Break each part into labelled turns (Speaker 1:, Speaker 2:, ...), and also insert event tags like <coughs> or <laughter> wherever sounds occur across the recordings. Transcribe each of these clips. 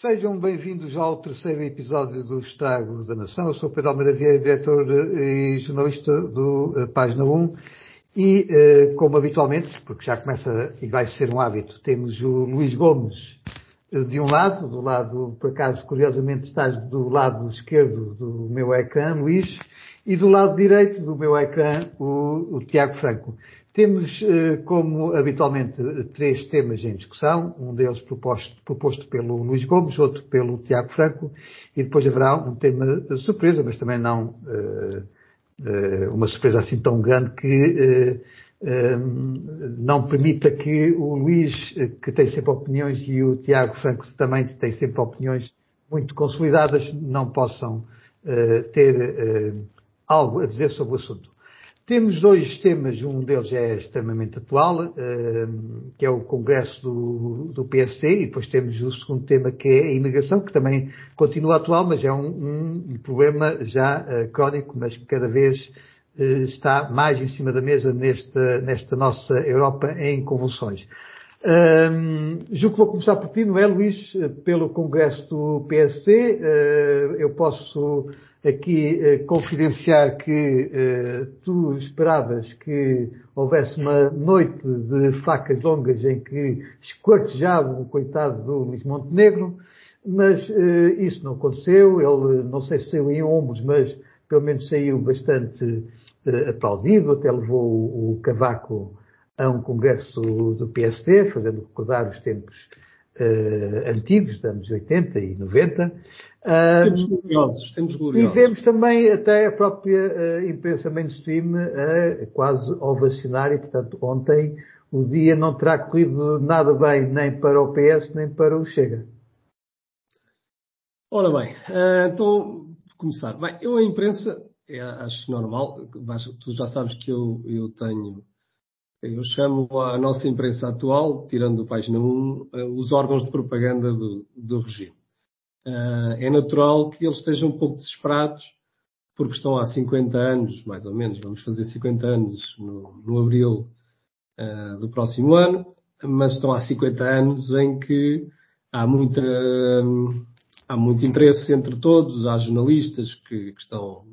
Speaker 1: Sejam bem-vindos ao terceiro episódio do Estrago da Nação. Eu sou Pedro Almeida Vieira, diretor e jornalista do uh, Página 1. E, uh, como habitualmente, porque já começa e vai ser um hábito, temos o Luís Gomes de um lado, do lado, por acaso, curiosamente, estás do lado esquerdo do meu ecrã, Luís, e do lado direito do meu ecrã, o, o Tiago Franco. Temos, eh, como habitualmente, três temas em discussão, um deles proposto, proposto pelo Luís Gomes, outro pelo Tiago Franco, e depois haverá um tema surpresa, mas também não uh, uh, uma surpresa assim tão grande que uh, não permita que o Luís, que tem sempre opiniões, e o Tiago Franco também tem sempre opiniões muito consolidadas, não possam ter algo a dizer sobre o assunto. Temos dois temas, um deles é extremamente atual, ehm, que é o Congresso do, do PSD, e depois temos o segundo tema que é a imigração, que também continua atual, mas é um, um problema já uh, crónico, mas que cada vez uh, está mais em cima da mesa nesta, nesta nossa Europa em convulsões. Um, julgo que vou começar por ti, não é, Luís? Pelo Congresso do PSD. Uh, eh, eu posso aqui eh, confidenciar que eh, tu esperavas que houvesse uma noite de facas longas em que esquartejavam o coitado do Luís Montenegro, mas isso não aconteceu. Ele, não sei se saiu em ombros, mas pelo menos saiu bastante aplaudido, até levou o, o cavaco a um congresso do PSD, fazendo recordar os tempos uh, antigos, dos anos 80 e 90.
Speaker 2: Temos gloriosos, temos gloriosos.
Speaker 1: E vemos também até a própria uh, imprensa mainstream uh, quase ovacionar e, portanto, ontem o dia não terá corrido nada bem nem para o PS nem para o Chega.
Speaker 2: Ora bem, uh, então, começar. Bem, eu a imprensa, é, acho normal, tu já sabes que eu, eu tenho eu chamo a nossa imprensa atual, tirando Página 1, eh, os órgãos de propaganda do, do regime. Eh, é natural que eles estejam um pouco desesperados, porque estão há 50 anos, mais ou menos, vamos fazer 50 anos no, no abril eh, do próximo ano, mas estão há 50 anos em que há muita, há muito interesse entre todos, há jornalistas que, que estão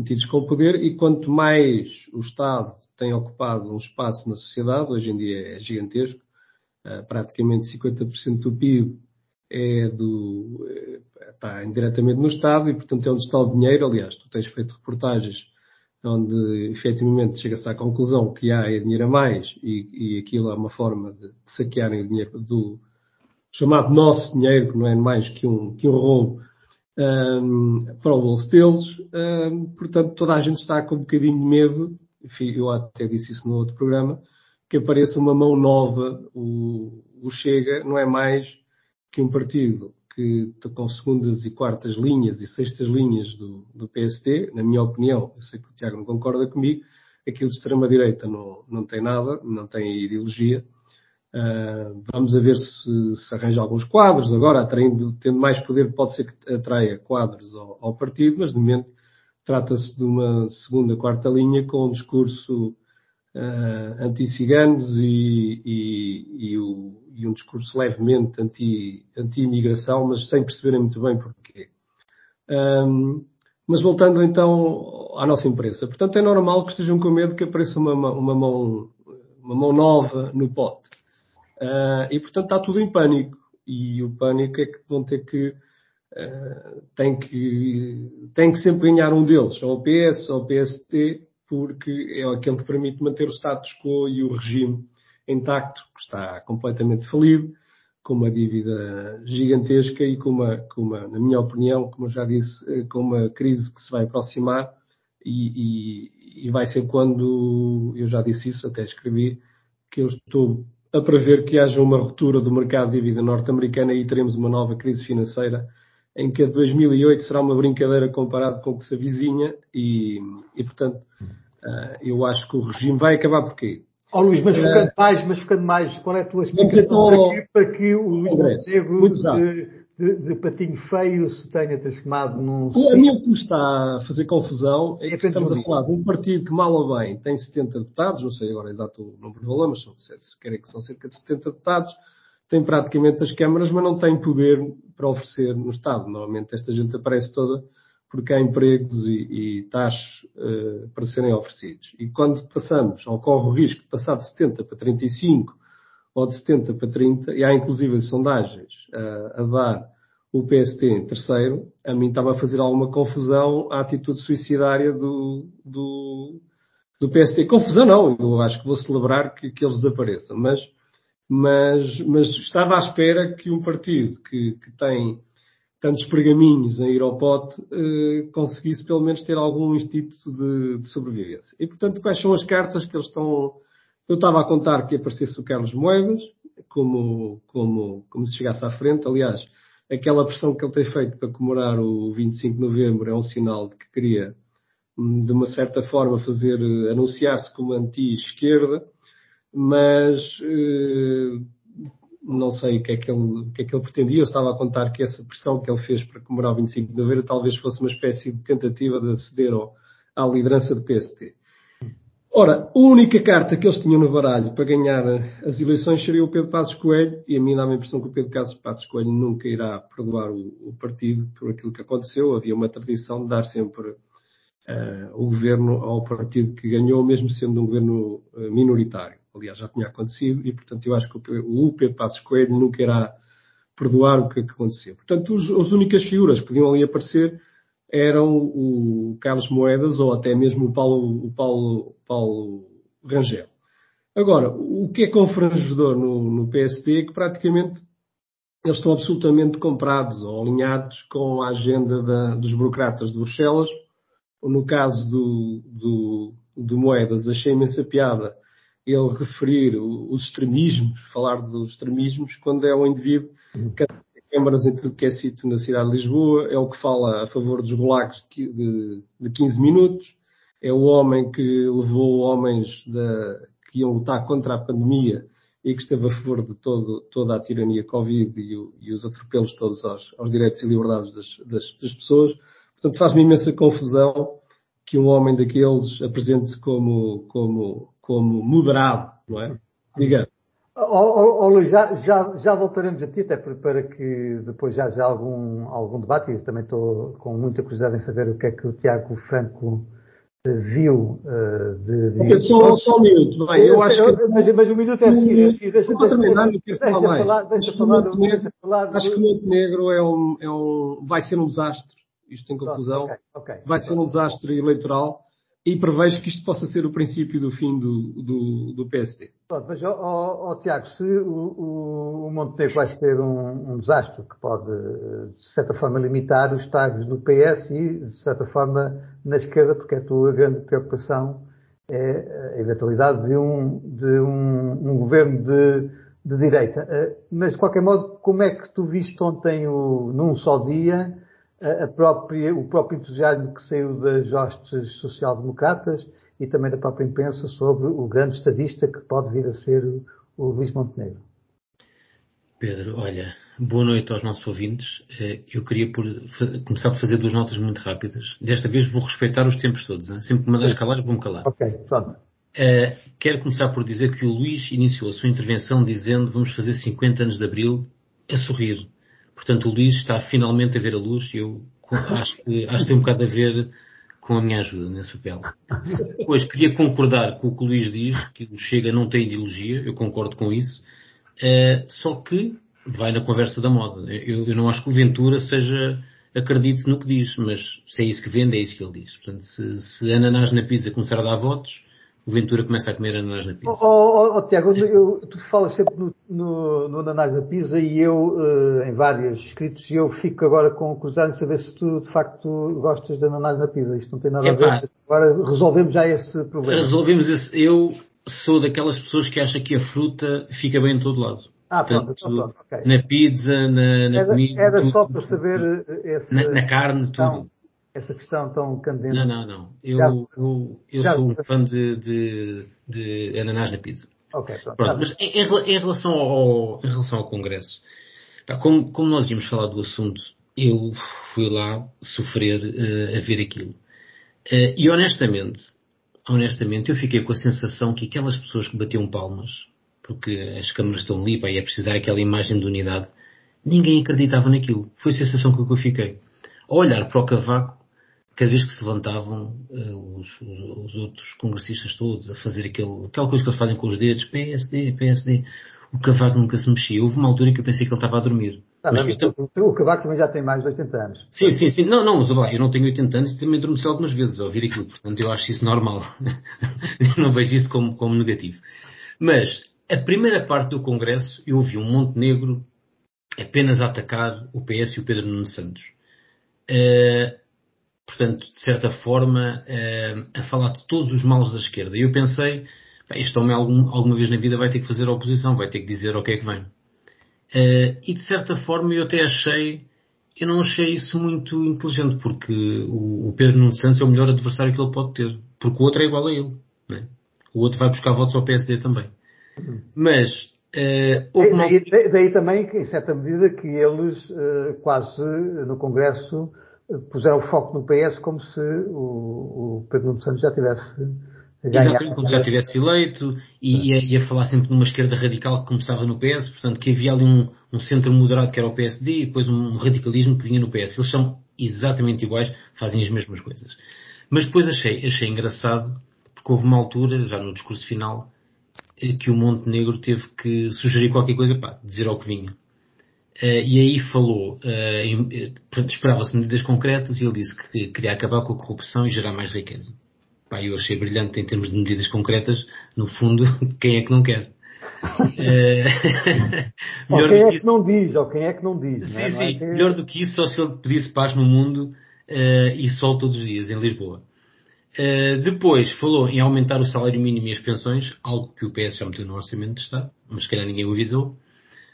Speaker 2: metidos com o poder e quanto mais o Estado tem ocupado um espaço na sociedade, hoje em dia é gigantesco, uh, praticamente 50% do PIB é do, é, está indiretamente no Estado e, portanto, é onde está o dinheiro. Aliás, tu tens feito reportagens onde efetivamente chega-se à conclusão que há é dinheiro a mais e, e aquilo é uma forma de, de saquearem o dinheiro do chamado nosso dinheiro, que não é mais que um, que um roubo, um, o bolso deles. Um, portanto, toda a gente está com um bocadinho de medo enfim, eu até disse isso no outro programa, que apareça uma mão nova, o, o Chega não é mais que um partido que com segundas e quartas linhas e sextas linhas do, do PSD, na minha opinião, eu sei que o Tiago não concorda comigo, aquilo de extrema-direita não, não tem nada, não tem ideologia. Uh, vamos a ver se, se arranja alguns quadros. Agora, atraindo, tendo mais poder, pode ser que atraia quadros ao, ao partido, mas de momento Trata-se de uma segunda, quarta linha com um discurso uh, anti-ciganos e, e, e, e, um discurso levemente anti-imigração, anti mas sem perceberem muito bem porquê. Um, mas voltando então à nossa imprensa. Portanto, é normal que estejam com medo que apareça uma, uma, mão, uma mão nova no pote. Uh, e, portanto, está tudo em pânico. E o pânico é que vão ter que uh, tem, que, tem que sempre ganhar um deles, ou o PS ou o PST, porque é aquele que permite manter o status quo e o regime intacto, que está completamente falido, com uma dívida gigantesca e com uma, com uma na minha opinião, como eu já disse, eh, com uma crise que se vai aproximar e, e, e vai ser quando, eu já disse isso, até escrevi, que eu estou a prever que haja uma ruptura do mercado de dívida norte-americana e teremos uma nova crise financeira em que a 2008 será uma brincadeira comparado com o que se avizinha e, e portanto, uh, eu acho que o regime vai acabar por quê?
Speaker 1: Oh, Luís, mas focando uh, mais, mas focando mais, qual é a tua explicação então, para que o Luís Montenegro de, de, de, patinho feio se tenha transformado num...
Speaker 2: A mim o que me está a fazer confusão é, é que estamos a falar de um partido que mal ou bem tem 70 deputados, não sei agora exato o número de valor, mas são, se querem que são cerca de 70 deputados, tem praticamente as câmaras, mas não tem poder para oferecer no Estado. Normalmente esta gente aparece toda porque há empregos e, e taxas uh, para serem oferecidos. E quando passamos, ocorre o risco de passar de 70 para 35 ou de 70 para 30, e há inclusive sondagens uh, a dar o PST em terceiro, a mim estava a fazer alguma confusão a atitude suicidária do, do, do PST. Confusão não, eu acho que vou celebrar que, que eles desapareçam, mas, mas, mas estava à espera que um partido que, que tem tantos pergaminhos a ir ao pote eh, conseguisse pelo menos ter algum instinto de, de, sobrevivência. E portanto, quais são as cartas que eles estão. Eu estava a contar que aparecesse o Carlos Moedas, como, como, como se chegasse à frente. Aliás, aquela pressão que ele tem feito para comemorar o 25 de novembro é um sinal de que queria, de uma certa forma, fazer, anunciar-se como anti-esquerda, mas eh, não sei o que, é que ele, o que é que ele pretendia. Eu estava a contar que essa pressão que ele fez para comemorar o 25 de novembro talvez fosse uma espécie de tentativa de aceder ao, à liderança do PST. Ora, a única carta que eles tinham no baralho para ganhar as eleições seria o Pedro Passos Coelho, e a mim dá a impressão que o Pedro Passos Coelho nunca irá perdoar o, o, partido por aquilo que aconteceu. Havia uma tradição de dar sempre uh, o governo ao partido que ganhou, mesmo sendo um governo uh, minoritário. Aliás, já tinha acontecido, e portanto eu acho que o Pedro Passos Coelho nunca irá perdoar o que aconteceu. Portanto, os, as únicas figuras que podiam ali aparecer eram o Carlos Moedas ou até mesmo o Paulo, o Paulo, Paulo Rangel. Agora, o que é confrangedor no, no PSD é que praticamente eles estão absolutamente comprados ou alinhados com a agenda da, dos burocratas de Bruxelas. No caso do, do, do Moedas, achei imensa piada ele referir os extremismos, falar dos extremismos, quando é um indivíduo que câmaras em tudo que é sítio na cidade de Lisboa, é o que fala a favor dos gulags de, de 15 minutos, é o homem que levou homens da, que iam lutar contra a pandemia e que esteve a favor de todo, toda a tirania Covid e, o, e os atropelos todos aos, aos, direitos e liberdades das, das, das pessoas. Portanto, faz-me imensa confusão que um homem daqueles apresente-se como, como, como moderado, não é? Diga.
Speaker 1: Oh, oh, Luís, já, já, já voltaremos a ti, até para que depois já haja algum, algum debate, e eu também estou com muita curiosidade em saber o que é que o Tiago Franco eh, viu uh, de,
Speaker 2: de... Só, só um minuto, bem, eu, eu acho que...
Speaker 1: Mas, mas um minuto é a seguir, é a seguir.
Speaker 2: Deixa, deixa, terminar, deixa, falar, falar, deixa falar, deixa falar do... Acho que o Montenegro é um, é um, vai ser um desastre, isto em conclusão, okay, okay, vai ser um desastre eleitoral, e prevejo que isto possa ser o princípio do fim do, do, do PSD.
Speaker 1: Mas, ó, Tiago, se o, o, Montenegro vai ser um, um, desastre que pode, de certa forma, limitar os estágios do PS e, de certa forma, na esquerda, porque a tua grande preocupação é a eventualidade de um, de um, um governo de, de direita. Eh, mas, de qualquer modo, como é que tu viste ontem, o, num só dia, própria, o próprio entusiasmo que saiu das hostes social-democratas e também da própria imprensa sobre o grande estadista que pode vir a ser o Luís Montenegro.
Speaker 3: Pedro, olha, boa noite aos nossos ouvintes. Eh, eu queria por, começar por fazer duas notas muito rápidas. Desta vez vou respeitar os tempos todos. Hein? Sempre que me mandas calar, vou-me calar.
Speaker 1: Ok, pronto.
Speaker 3: Uh, quero começar por dizer que o Luís iniciou a sua intervenção dizendo vamos fazer 50 anos de Abril a sorrir. Portanto, o Luís está finalmente a ver a luz e eu acho que, acho que tem um bocado a ver com a minha ajuda nesse papel. Pois, queria concordar com o que o Luís diz, que o Chega não tem ideologia, eu concordo com isso, uh, só que vai na conversa da moda. Eu, eu, não acho que o Ventura seja, acredite no que diz, mas se é isso que vende, é isso que ele diz. Portanto, se, se ananás na pizza começar a dar votos, o Ventura começa a comer ananás na pizza.
Speaker 1: Oh, oh, oh Tiago, eu, tu falas sempre no, no, no ananás na pizza e eu, uh, em vários escritos, eu fico agora com curiosidade de saber se tu, de facto, gostas de ananás na pizza. Isto não tem nada Epá, a ver. Agora resolvemos já esse problema.
Speaker 3: Resolvemos esse. Eu sou daquelas pessoas que acham que a fruta fica bem em todo lado.
Speaker 1: Ah, pronto, então pronto, okay.
Speaker 3: Na pizza, na, na
Speaker 1: era,
Speaker 3: comida.
Speaker 1: Era tudo, só para saber eh, esse...
Speaker 3: Na, na carne, tudo.
Speaker 1: Não essa questão tão candente.
Speaker 3: Não, não, não. Eu, já, eu, eu já, sou um fã de, de, de ananás na pizza.
Speaker 1: Ok, pronto.
Speaker 3: pronto mas em, em, relação ao, em relação ao Congresso, como, como nós íamos falar do assunto, eu fui lá sofrer uh, a ver aquilo. Uh, e honestamente, honestamente, eu fiquei com a sensação que aquelas pessoas que batiam palmas porque as câmaras estão ali, e é precisar aquela imagem de unidade. Ninguém acreditava naquilo. Foi a sensação que eu fiquei. Ao olhar para o Cavaco, cada vez que se levantavam uh, os, os, os, outros congressistas todos a fazer aquele, aquela coisa que eles fazem com os dedos, PSD, PSD, o Cavaco nunca se mexia. Houve uma altura que eu pensei que ele estava a dormir.
Speaker 1: Ah, mas, o Cavaco também já tem mais de 80 anos.
Speaker 3: Sim, sim, sim. Não, não, mas lá, eu não tenho 80 anos e também adormeci algumas vezes a ouvir aquilo. Portanto, eu acho isso normal. <laughs> não vejo isso como, como negativo. Mas, a primeira parte do Congresso, eu ouvi um Montenegro apenas a atacar o PS e o Pedro Nuno Santos. Uh, portanto, de certa forma, uh, a falar de todos os males da esquerda. E eu pensei, este homem algum, alguma vez na vida vai ter que fazer a oposição, vai ter que dizer o que é que vem. Uh, e de certa forma eu até achei, eu não achei isso muito inteligente, porque o, Pedro Nuno Santos é o melhor adversário que ele pode ter, porque o outro é igual a ele. Né? O outro vai buscar votos ao PSD também. Mas
Speaker 1: Uh, uma... daí, daí, daí, também, em certa medida, que eles uh, quase no Congresso puseram foco no PS como se o, o Pedro Nuno Santos já tivesse
Speaker 3: Exatamente, como já tivesse eleito e ia, ia, falar sempre numa esquerda radical que começava no PS, portanto que havia ali um, um, centro moderado que era o PSD e depois um radicalismo que vinha no PS. Eles são exatamente iguais, fazem as mesmas coisas. Mas depois achei, achei engraçado, porque houve uma altura, já no discurso final, eh, que o Montenegro teve que sugerir qualquer coisa, pá, dizer ao que vinha. Uh, e aí falou, uh, esperava-se medidas concretas e ele disse que queria acabar com a corrupção e gerar mais riqueza. Pá, eu achei brilhante em termos de medidas concretas, no fundo, <laughs> quem é que não quer? <laughs>
Speaker 1: Eh, <laughs> ou quem é que, isso... não diz, ou quem é que não diz.
Speaker 3: Sim, não é? sim. É que... Melhor do que isso, só se ele pedisse paz no mundo uh, e sol todos os dias, em Lisboa. Uh, depois falou em aumentar o salário mínimo e as pensões, algo que o PS já meteu no Orçamento de Estado, mas se calhar ninguém o avisou.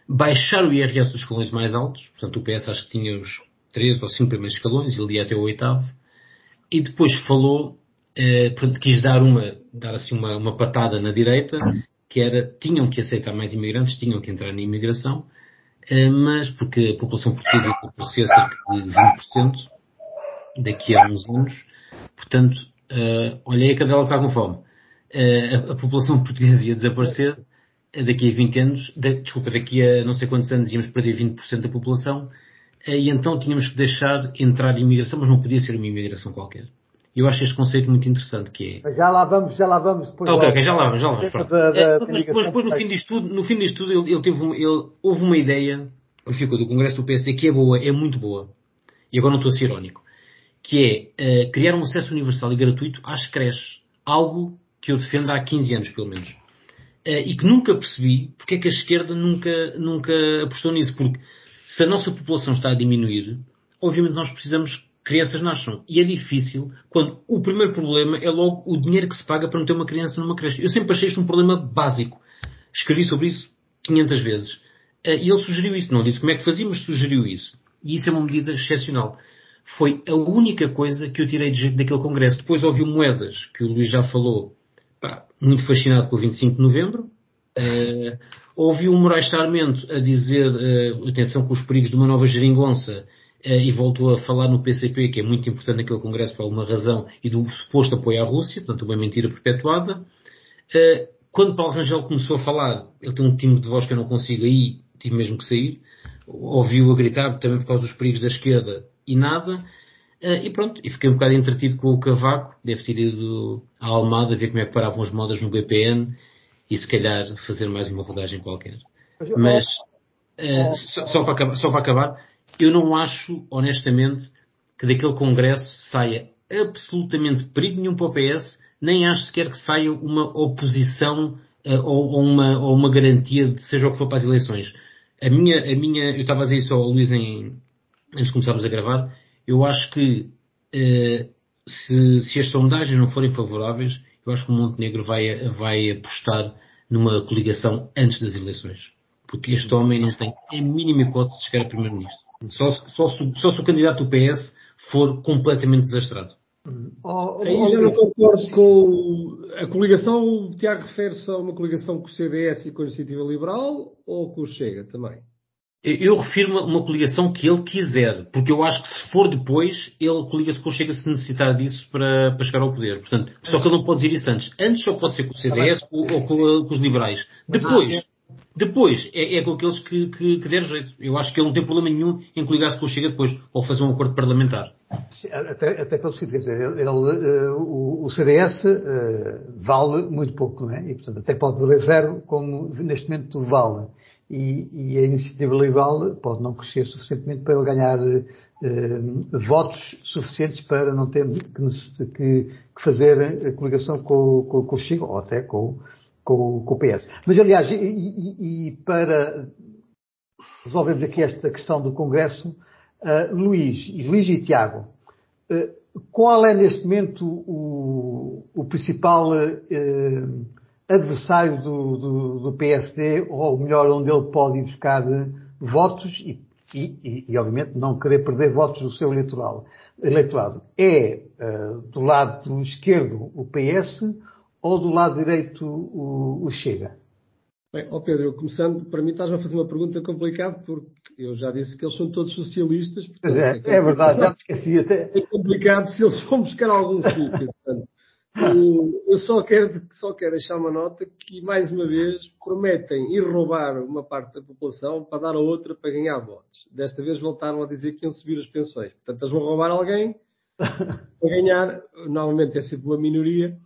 Speaker 3: Baixar o IRS dos escalões mais altos, portanto o PS acho que tinha os três ou cinco primeiros escalões, ele ia até o oitavo. E depois falou eh, portanto, quis dar uma, dar assim uma, uma patada na direita, que era, tinham que aceitar mais imigrantes, tinham que entrar na imigração, eh, mas porque a população portuguesa ia crescer cerca de 20% daqui a uns anos, portanto, olha aí a cadela que está com fome. Uh, a, a, população <laughs> portuguesa ia desaparecer daqui a 20 anos, de, desculpa, daqui a não sei quantos anos íamos perder 20% da população, uh, e então tínhamos que deixar entrar imigração, mas não podia ser uma imigração qualquer eu acho este conceito muito interessante que
Speaker 1: é. Já lá vamos, já lá vamos depois.
Speaker 3: Ok, ok, já lá vamos, já lá vamos. Da, da, mas, mas, depois no fim disto tudo, no fim disto tudo, ele, ele teve, ele, houve uma ideia, que ficou do Congresso do PSD, que é boa, é muito boa. E agora não estou a ser irónico. Que é uh, criar um acesso universal e gratuito às creches. Algo que eu defendo há 15 anos, pelo menos. Uh, e que nunca percebi porque é que a esquerda nunca, nunca apostou nisso. Porque se a nossa população está a diminuir, obviamente nós precisamos crianças nasçam. E é difícil quando o primeiro problema é logo o dinheiro que se paga para meter uma criança numa creche. Eu sempre achei isto um problema básico. Escrevi sobre isso 500 vezes. Eh, e ele sugeriu isso. Não disse como é que fazia, mas sugeriu isso. E isso é uma medida excepcional. Foi a única coisa que eu tirei de jeito daquele congresso. Depois ouvi moedas, que o Luís já falou, muito fascinado com o 25 de novembro. Uh, ouvi o Moraes Sarmento a dizer, uh, atenção com os perigos de uma nova geringonça, eh, e voltou a falar no PCP, que é muito importante naquele Congresso por alguma razão, e do suposto apoio à Rússia, portanto uma mentira perpetuada. Quando Paulo Rangel começou a falar, ele tem um timbre de voz que eu não consigo aí, tive mesmo que sair, ouviu a gritar também por causa dos perigos da esquerda e nada, e pronto, e fiquei um bocado entretido com o Cavaco, deve ter ido à Almada ver como é que paravam as modas no BPN e se calhar fazer mais uma rodagem qualquer. Mas, uh, só, só, para acabar, só para acabar, eu não acho, honestamente, que daquele Congresso saia absolutamente perigo nenhum para o PS, nem acho sequer que saia uma oposição uh, ou, ou, uma, ou uma garantia de seja o que for para as eleições. A minha, a minha, eu estava a dizer isso ao Luís em, antes de começarmos a gravar, eu acho que uh, se, se as sondagens não forem favoráveis, eu acho que o Montenegro vai, vai apostar numa coligação antes das eleições. Porque este homem não tem a mínima hipótese de chegar a primeiro-ministro. Só, só, só se o candidato do PS for completamente desastrado.
Speaker 2: Oh, oh, Aí já não concordo com a coligação. O Tiago refere-se a uma coligação com o CDS e com a Iniciativa Liberal ou com o Chega também?
Speaker 3: Eu refiro uma coligação que ele quiser, porque eu acho que se for depois, ele colega-se com o Chega se necessitar disso para, para chegar ao poder. Portanto, só que ele não pode dizer isso antes. Antes só pode ser com o CDS ou, ou com, com, os liberais. Depois, depois é, é com aqueles que, que, que der jeito. Eu acho que ele não tem problema nenhum em coligar-se com o Chega depois, ou fazer um acordo parlamentar.
Speaker 1: Até, até pelo seguinte, quer dizer, ele, ele, uh, o, o, CDS uh, vale muito pouco, não é? E, portanto, até pode valer zero, como neste momento vale e, e, a iniciativa liberal pode não crescer suficientemente para ele ganhar eh, votos suficientes para não ter que, que, fazer a coligação com, com, com, o Chega ou até com, com, com o PS. Mas, aliás, e, e, e para resolvermos aqui esta questão do Congresso, uh, Luís, Luís e Tiago, uh, qual é neste momento o, o principal uh, adversário do, do, do, PSD, ou melhor, onde ele pode ir buscar votos e, e, e, obviamente, não querer perder votos do seu eleitoral, eleitorado. É uh, do lado esquerdo o PS ou do lado direito o, o Chega?
Speaker 2: Bem, ó Pedro, começando, para mim estás a fazer uma pergunta complicada porque eu já disse que eles são todos socialistas.
Speaker 1: Portanto, é, é, é, verdade, já esqueci até.
Speaker 2: É complicado se eles vão buscar algum sítio. <laughs> eu só quero, só quero deixar uma nota que, mais uma vez, prometem ir roubar uma parte da população para dar a outra para ganhar votos. Desta vez voltaram a dizer que iam subir as pensões. Portanto, eles vão roubar alguém <laughs> para ganhar, normalmente é sempre uma minoria,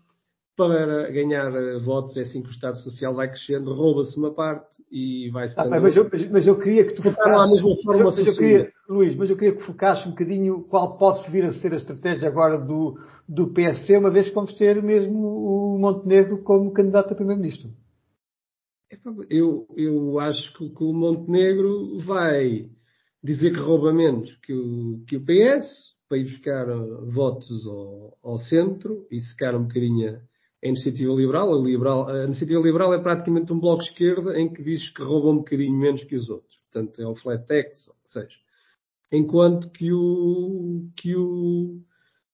Speaker 2: para ganhar votos, é assim que o Estado Social vai crescendo, rouba-se uma parte e vai-se...
Speaker 1: Ah, mas, eu, mas, eu, queria que tu focasses... Mas, mas eu queria, Luís, mas eu queria que focasse um bocadinho qual pode vir a ser a estratégia agora do, do PSC, uma vez que vamos ter mesmo o Montenegro como candidato a Primeiro-Ministro.
Speaker 2: Eu, eu acho que, que, o Montenegro vai dizer que rouba menos que o, que o PS, para ir buscar votos ao, ao centro e secar um bocadinho a iniciativa liberal. A, liberal. a iniciativa liberal é praticamente um bloco de esquerda em que diz que rouba um bocadinho menos que os outros. Portanto, é o flat tax, ou que seja. Enquanto que o, que o,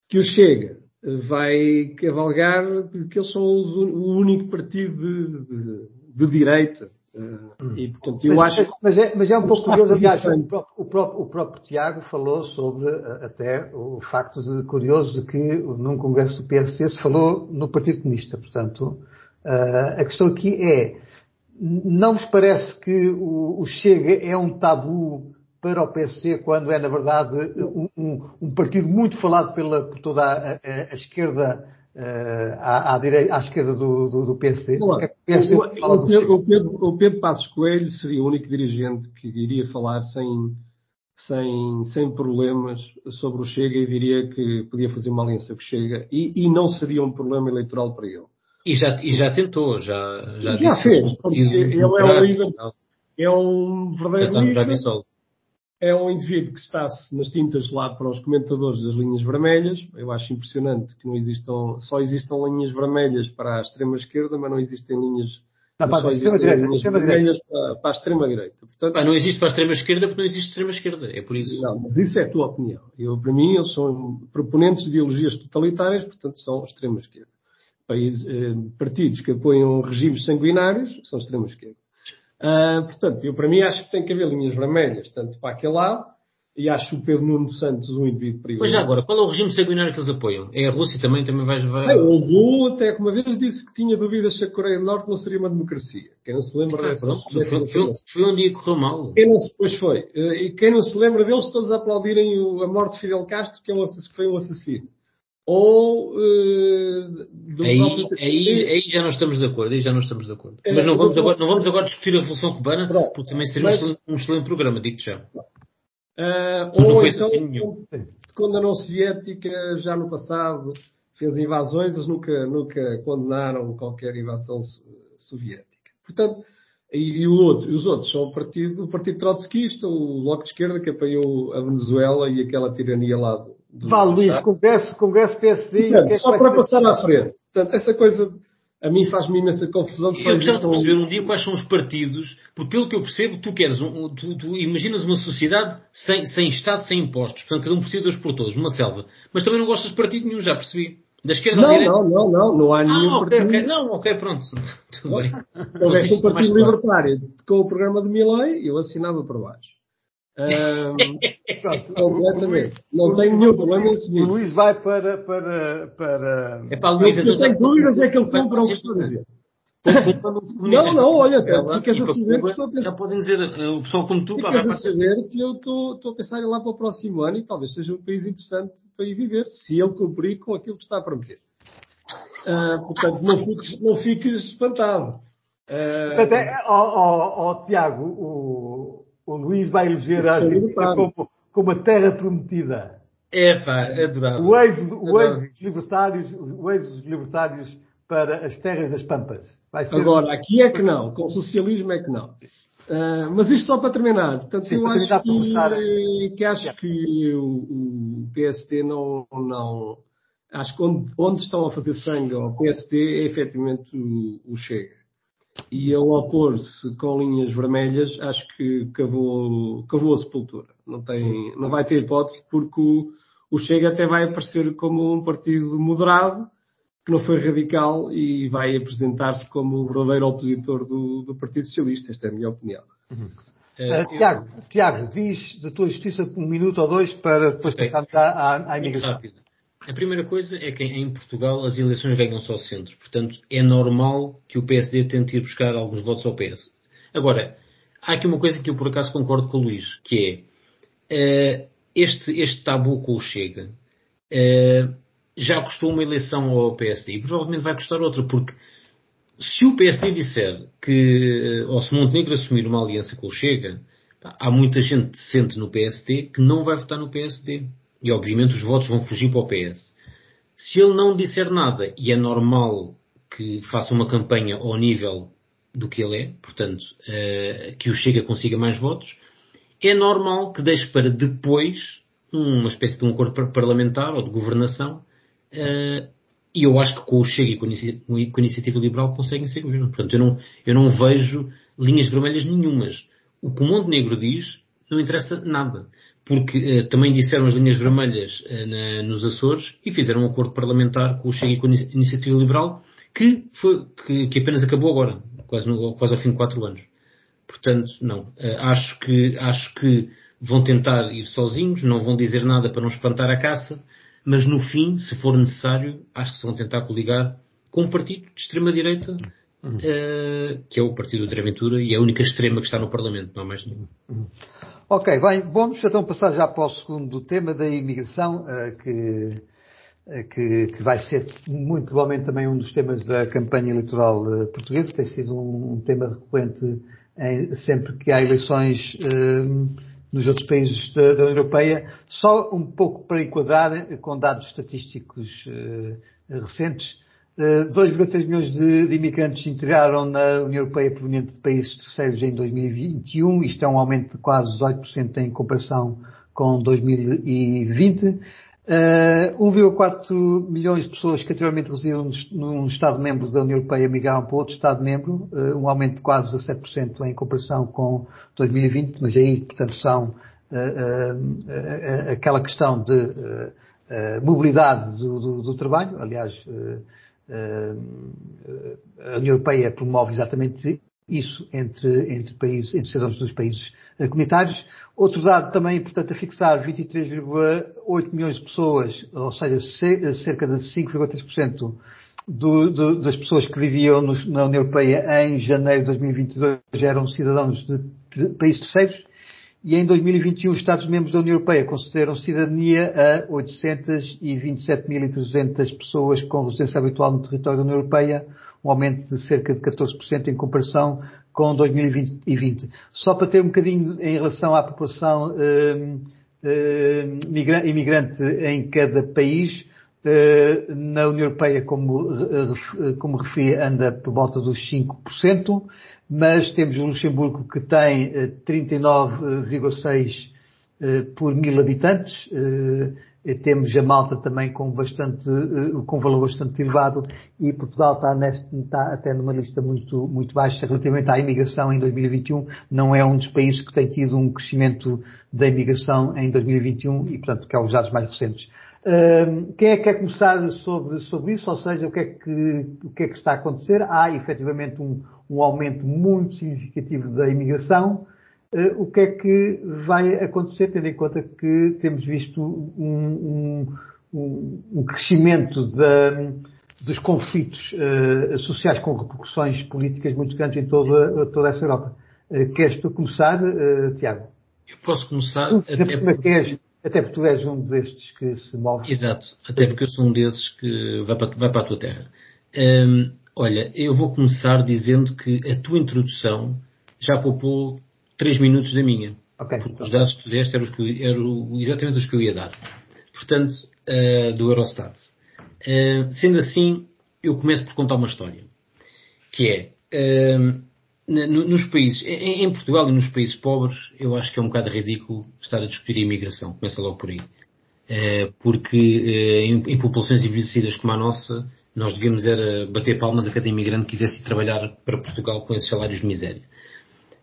Speaker 2: que o Chega vai cavalgar que eles são o único partido de, de, de direita. E, portanto, eu
Speaker 1: mas,
Speaker 2: acho
Speaker 1: mas, é, mas é um pouco curioso, aliás, o próprio, o, próprio, o próprio, Tiago falou sobre até o facto de, curioso de que num congresso do PSC se falou no Partido Comunista. Portanto, a questão aqui é, não vos parece que o, o Chega é um tabu para o PSD, quando é, na verdade, um, um, um partido muito falado pela, por toda a, a, a esquerda, uh, à, à, direita, à esquerda do, do, do PSD.
Speaker 2: Olá, é o, o, Pedro, o, Pedro, o Pedro Passos Coelho seria o único dirigente que iria falar sem, sem, sem problemas sobre o Chega e diria que podia fazer uma aliança com o Chega e, e não seria um problema eleitoral para ele.
Speaker 3: E já, e já tentou, já, já,
Speaker 2: já fez, porque ele é um líder, é um verdadeiro líder é um indivíduo que está nas tintas lá para os comentadores das linhas vermelhas. Eu acho impressionante que não existam, só existam linhas vermelhas para a extrema esquerda, mas não existem linhas,
Speaker 1: não, para, existem direita, linhas vermelhas
Speaker 2: para, para, a extrema direita.
Speaker 3: Portanto, não existe para a extrema esquerda porque não existe extrema esquerda. É por isso.
Speaker 2: Não, mas isso é a tua opinião. Eu, para mim, eles são proponentes de ideologias totalitárias, portanto, são extrema esquerda. Países, eh, partidos que apoiam regimes sanguinários são extrema esquerda. Uh, portanto, eu para mim acho que tem que haver linhas vermelhas, tanto para aquele lado, e acho o Pedro Nuno Santos um indivíduo perigoso.
Speaker 3: Pois já agora, qual é o regime sanguinário que eles apoiam? É a Rússia também, também vai... vai...
Speaker 2: O Lula até que uma vez disse que tinha dúvidas se a Coreia do Norte não seria uma democracia. Quem não se lembra é, dessa... Pronto,
Speaker 3: dessa foi, foi, um dia que correu mal.
Speaker 2: Quem não se, pois foi. E quem não se lembra deles todos aplaudirem a morte de Fidel Castro, que, é um, que foi um assassino ou uh,
Speaker 3: aí, aí, aí, já não estamos de acordo, aí já não estamos de acordo. É, mas não vamos, agora, não vamos agora discutir a Revolução Cubana, pronto, porque também seria mas, um, excelente, um, excelente, programa, digo-te já.
Speaker 2: Uh, ou então, assim quando a União Soviética, já no passado, fez invasões, eles nunca, nunca condenaram qualquer invasão soviética. Portanto, e, e outro, os outros são o partido, o partido trotskista, o Bloco de Esquerda, que apoiou a Venezuela e aquela tirania lá do,
Speaker 1: Vá, Luís, Congresso, Congresso PSD.
Speaker 2: Portanto, é só para passar à frente. Portanto, essa coisa a mim faz-me imensa confusão.
Speaker 3: Eu gostava de perceber um dia quais são os partidos, porque pelo que eu percebo, tu queres, um, tu, tu, imaginas uma sociedade sem, sem Estado, sem impostos, portanto cada um precisa dos por todos, uma selva. Mas também não gostas de partido nenhum, já percebi. Da esquerda
Speaker 2: não,
Speaker 3: à direita?
Speaker 2: Não, não, não, não há nenhum
Speaker 3: ah, okay,
Speaker 2: partido.
Speaker 3: Okay. Não, ok, pronto. <laughs> Tudo bem.
Speaker 2: Se houvesse um partido libertário com o programa de Milley, eu assinava para baixo. Um, <laughs> completamente. Não tenho nenhum problema em seguir.
Speaker 1: O Luís vai para. para, para...
Speaker 3: É para o Luís.
Speaker 2: Eu tenho dúvidas é que ele compra o que estou a dizer. Não, não, olha, ficas a saber que estou a pensar.
Speaker 3: Já podem dizer, o pessoal como tu,
Speaker 2: ficas a saber que eu estou, estou a pensar em lá para o próximo ano e talvez seja um país interessante para ir viver, se ele cumprir com aquilo que está a prometer. Uh, portanto, não fiques, não fiques espantado.
Speaker 1: Uh, portanto, é, oh, oh, oh, Tiago, o, o Luís vai eleger a Argentina como, como a terra prometida.
Speaker 3: É pá.
Speaker 1: O êxodo, o êxodo dos libertários, o êxodo dos libertários para as terras das Pampas.
Speaker 2: Ser... Agora, aqui é que não, com o socialismo é que não. Uh, mas isto só para terminar. Portanto, Sim, eu acho que, começar... que, acho que o, o, PSD não, não. Acho que onde, onde, estão a fazer sangue ao PSD é efetivamente o, o Chega. E ele opor-se com linhas vermelhas, acho que cavou, cavou a sepultura. Não, tem, não vai ter hipótese, porque o, o Chega até vai aparecer como um partido moderado, que não foi radical e vai apresentar-se como o verdadeiro opositor do, do, Partido Socialista. Esta é a minha opinião.
Speaker 1: Uhum. Uh, Tiago, Tiago, diz da tua justiça um minuto ou dois para depois okay. passarmos à, à imigração.
Speaker 3: rápido. A primeira coisa é que em Portugal as eleições ganham só centro. Portanto, é normal que o PSD tente ir buscar alguns votos ao PS. Agora, há aqui uma coisa que eu por acaso concordo com o Luís, que é uh, este, este tabu com o Chega. Uh, já custou uma eleição ao PSD e provavelmente vai custar outra, porque se o PSD disser que, ou se Montenegro assumir uma aliança com o Chega, há muita gente decente no PSD que não vai votar no PSD. E obviamente os votos vão fugir para o PS. Se ele não disser nada, e é normal que faça uma campanha ao nível do que ele é, portanto, uh, que o Chega consiga mais votos, é normal que deixe para depois uma espécie de um acordo parlamentar ou de governação Uh, e eu acho que com o Chega e com a, Iniciativa Liberal conseguem ser governo. Portanto, eu não, eu não vejo linhas vermelhas nenhumas. O que o Montenegro diz não interessa nada. Porque uh, também disseram as linhas vermelhas uh, na, nos Açores e fizeram um acordo parlamentar com o Chega e com a Iniciativa Liberal que, foi, que, que apenas acabou agora, quase, no, quase ao fim de quatro anos. Portanto, não. acho, que, acho que vão tentar ir sozinhos, não vão dizer nada para não espantar a caça mas no fim, se for necessário, acho que se vão tentar coligar com um partido de extrema-direita, uhum. uh, que é o Partido da Aventura e é a única extrema que está no Parlamento, não há mais nenhum.
Speaker 1: Uhum. Ok, bem, vamos então passar já para o segundo tema da imigração, uh, que, uh, que, que, vai ser muito provavelmente também um dos temas da campanha eleitoral portuguesa, tem sido um, um tema recorrente em, sempre que há eleições nos outros países da, da, União Europeia. Só um pouco para enquadrar, com dados estatísticos uh, recentes, 2,3 milhões de, de, imigrantes integraram na União Europeia provenientes de países terceiros em 2021. Isto é um aumento de quase 18% em comparação com 2020. Uh, 1,4 milhões de pessoas que anteriormente residiam num Estado-membro da União Europeia migraram para outro Estado-membro, uh, um aumento de quase 17% em comparação com 2020, mas aí, portanto, são uh, aquela questão de mobilidade do, do, do, trabalho. Aliás, a União Europeia promove exatamente isso entre, entre, países, entre cidadãos dos países comunitários. Outro dado também importante a fixar, 23,8 milhões de pessoas, ou seja, cerca de 5,3% do, do, das pessoas que viviam na União Europeia em janeiro de 2022 eram cidadãos de países terceiros e em 2021 os Estados-membros da União Europeia concederam cidadania a 827.300 pessoas com residência habitual no território da União Europeia, um aumento de cerca de 14% em comparação com 2020. Só para ter um bocadinho em relação à população uh, uh, imigrante em cada país, na União Europeia, como, como referi, anda por volta dos 5%, mas temos o Luxemburgo que tem 39,6% por mil habitantes, temos a Malta também com bastante, eh, com valor bastante elevado e Portugal está, neste, está até numa lista muito, muito baixa relativamente à imigração em 2021. Não é um dos países que tem tido um crescimento da imigração em 2021 e, portanto, que é os dados mais recentes. Quem é que quer começar sobre, sobre isso? Ou seja, o que, é que, o que é que está a acontecer? Há efetivamente um, um aumento muito significativo da imigração. Uh, o que é que vai acontecer, tendo em conta que temos visto um, um, um crescimento da, dos conflitos uh, sociais com repercussões políticas muito grandes em toda, toda essa Europa? Uh, queres tu começar, Tiago?
Speaker 3: Eu posso começar.
Speaker 1: até porque... És, até porque tu és um destes que se move.
Speaker 3: Exato, até porque eu sou um desses que vai para, vai para a tua terra. Um, olha, eu vou começar dizendo que a tua introdução já poupou 3 minutos da minha.
Speaker 1: Okay.
Speaker 3: Porque os dados que tu deste eram, os que, eram exatamente os que eu ia dar. Portanto, uh, do Eurostat. Uh, sendo assim, eu começo por contar uma história. Que é, uh, nos países, em, Portugal e nos países pobres, eu acho que é um bocado ridículo estar a discutir a imigração. Começa logo por aí. Eh, porque eh, em, populações envelhecidas como a nossa, nós devíamos era bater palmas a cada imigrante que quisesse trabalhar para Portugal com esses salários de miséria.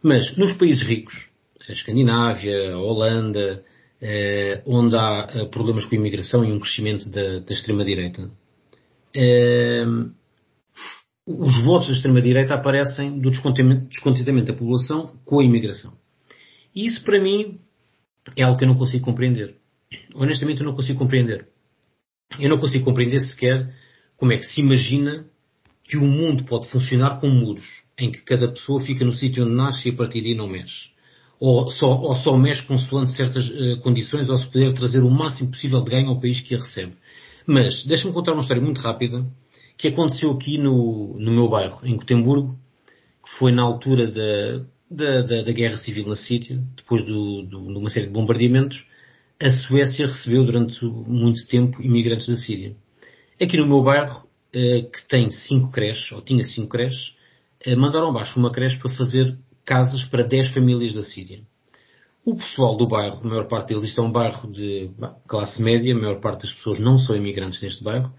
Speaker 3: Mas nos países ricos, a Escandinávia, a Holanda, eh, onde há problemas com a imigração e um crescimento da, da extrema-direita, os votos da extrema-direita aparecem do descontentamento, descontentamento da população com a imigração. E isso, para mim, é algo que eu não consigo compreender. Honestamente, eu não consigo compreender. Eu não consigo compreender sequer como é que se imagina que o mundo pode funcionar com muros, em que cada pessoa fica no sítio onde nasce e a partir daí não mexe. Ou só, ou só mexe consoante certas uh, condições, ou se puder trazer o máximo possível de ganho ao país que a recebe. Mas, deixa-me contar uma história muito rápida que aconteceu aqui no, no meu bairro, em Gotemburgo, que foi na altura da, da, da, da guerra civil na Síria, depois do, do, de uma série de bombardeamentos, a Suécia recebeu durante muito tempo imigrantes da Síria. Aqui no meu bairro, eh, que tem cinco creches, ou tinha cinco creches, eh, mandaram abaixo uma creche para fazer casas para 10 famílias da Síria. O pessoal do bairro, a maior parte deles, isto é um bairro de classe média, a maior parte das pessoas não são imigrantes neste bairro,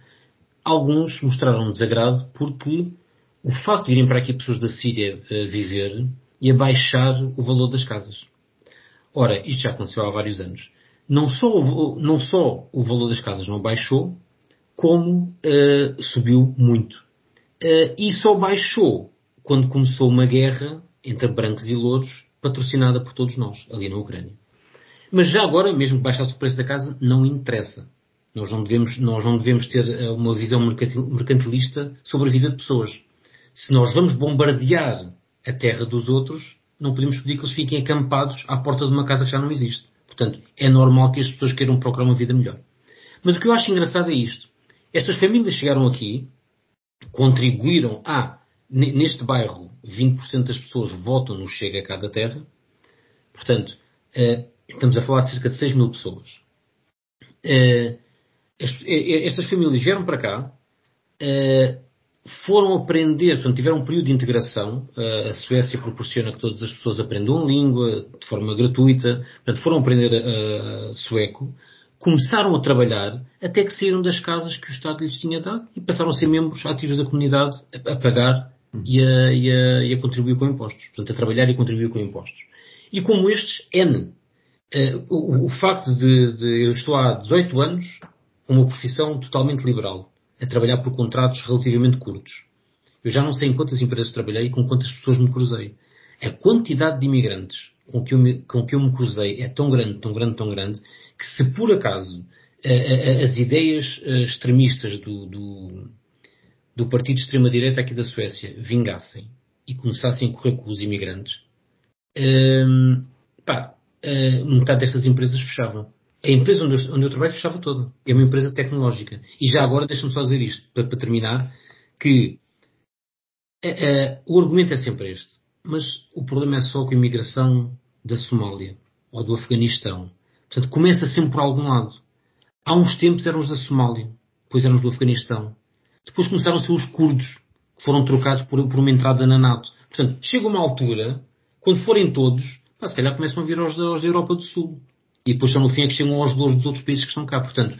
Speaker 3: alguns mostraram desagrado porque o facto de irem para aqui pessoas da Síria uh, viver ia baixar o valor das casas. Ora, isto já aconteceu há vários anos. Não só, o, não só o valor das casas não baixou, como uh, subiu muito. Uh, e só baixou quando começou uma guerra entre brancos e louros, patrocinada por todos nós, ali na Ucrânia. Mas já agora, mesmo que baixasse o preço da casa, não interessa. Nós não devemos, nós não devemos ter eh, uma visão mercantilista sobre a vida de pessoas. Se nós vamos bombardear a terra dos outros, não podemos pedir que eles fiquem acampados à porta de uma casa que já não existe. Portanto, é normal que as pessoas queiram procurar uma vida melhor. Mas o que eu acho engraçado é isto. Estas famílias chegaram aqui, contribuíram a, neste bairro, 20% das pessoas votam no Chega a cada terra. Portanto, eh, estamos a falar de cerca de 6 mil pessoas. Eh, estas famílias vieram para cá, eh, foram aprender, portanto, tiveram um período de integração. Eh, a Suécia proporciona que todas as pessoas aprendam língua de forma gratuita, portanto, foram aprender uh, sueco, começaram a trabalhar até que saíram das casas que o Estado lhes tinha dado e passaram a ser membros ativos da comunidade, a, a pagar e a, e, a, e a, contribuir com impostos. Portanto, a trabalhar e contribuir com impostos. E como estes, N. Uh, o, o, facto de, de eu estou há 18 anos uma profissão totalmente liberal, a trabalhar por contratos relativamente curtos. Eu já não sei em quantas empresas trabalhei e com quantas pessoas me cruzei. A quantidade de imigrantes com que eu me, com que eu me cruzei é tão grande, tão grande, tão grande, que se por acaso as ideias extremistas do, do, do partido de extrema-direita aqui da Suécia vingassem e começassem a correr com os imigrantes, hum, pá, metade destas empresas fechavam a empresa onde eu, onde eu, trabalho fechava toda. É uma empresa tecnológica. E já agora, deixa-me só dizer isto, para, para terminar, que o argumento é sempre este. Mas o problema é só com a imigração da Somália ou do Afeganistão. Portanto, começa sempre por algum lado. Há uns tempos eram os da Somália, depois eram os do Afeganistão. Depois começaram a ser os curdos, que foram trocados por, por uma entrada na NATO. Portanto, chega uma altura, quando forem todos, se calhar começam a vir aos, aos da Europa do Sul e depois só no fim é que chegam aos valores dos outros países que estão cá. Portanto,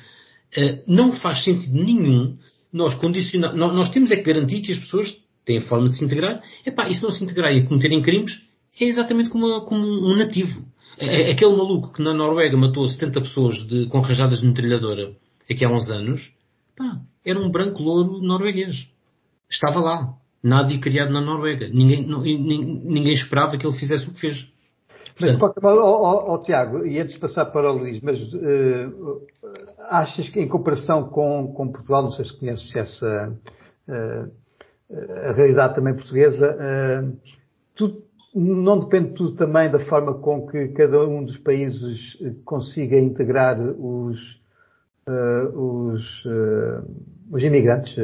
Speaker 3: eh, não faz sentido nenhum nós condicionar, nós temos é que garantir que as pessoas têm forma de se integrar. Epá, e se não se integrar e cometerem crimes, é exatamente como, como um nativo. É, é, aquele maluco que na Noruega matou 70 pessoas de, com rajadas de metralhadora aqui há uns anos, pá, era um branco louro norueguês. Estava lá. Nada criado na Noruega. Ninguém, ninguém esperava que ele fizesse o que fez.
Speaker 1: Mas, Tiago, e antes de passar para o Luís, mas uh, achas que em comparação com, com Portugal, não sei se conheces essa uh, a realidade também portuguesa, uh, não depende tudo também da forma com que cada um dos países consiga integrar os, os, os imigrantes?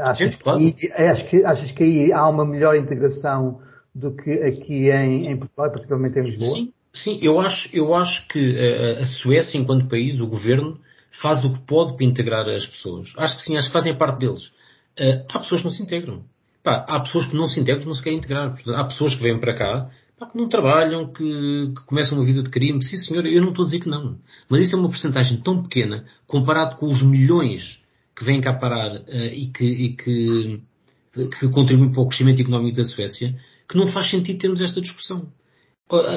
Speaker 1: Achas, que, achas, que, achas que aí há uma melhor integração do que aqui em, em Portugal, particularmente em Lisboa?
Speaker 3: Sim, sim eu, acho, eu acho que a, Suécia, enquanto país, o governo, faz o que pode para integrar as pessoas. Acho que sim, acho que fazem parte deles. Uh, há pessoas que não se integram. Há pessoas que não se integram, que não se querem integrar. Há pessoas que vêm para cá, que não trabalham, que, que, começam uma vida de crime. Sim, senhor, eu não estou a dizer que não. Mas isso é uma porcentagem tão pequena, comparado com os milhões que vêm cá parar uh, e, que, e que, que contribuem para o crescimento económico da Suécia, que não faz sentido termos esta discussão.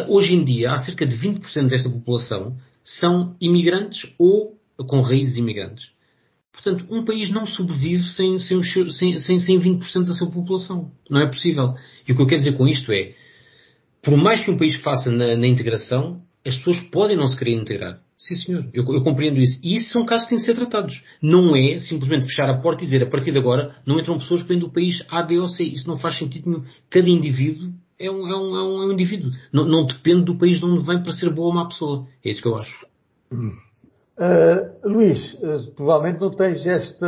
Speaker 3: Hoje em dia, há cerca de 20% desta população são imigrantes ou com raízes imigrantes. Portanto, um país não sobrevive sem, sem, sem, sem, sem 20% da sua população. Não é possível. E o que eu quero dizer com isto é, por mais que um país faça na, na integração, as pessoas podem não se querer integrar. Sim, senhor. Eu, eu, compreendo isso. E isso são casos que têm de ser tratados. Não é simplesmente fechar a porta e dizer a partir de agora não entram pessoas que vêm do país A, B ou C. Isso não faz sentido nenhum. Cada indivíduo é um, é um, é um, é um indivíduo. Não, não, depende do país de onde vem para ser boa ou má pessoa. É isso que eu acho.
Speaker 1: Uh, Luís, uh, provavelmente não tens esta,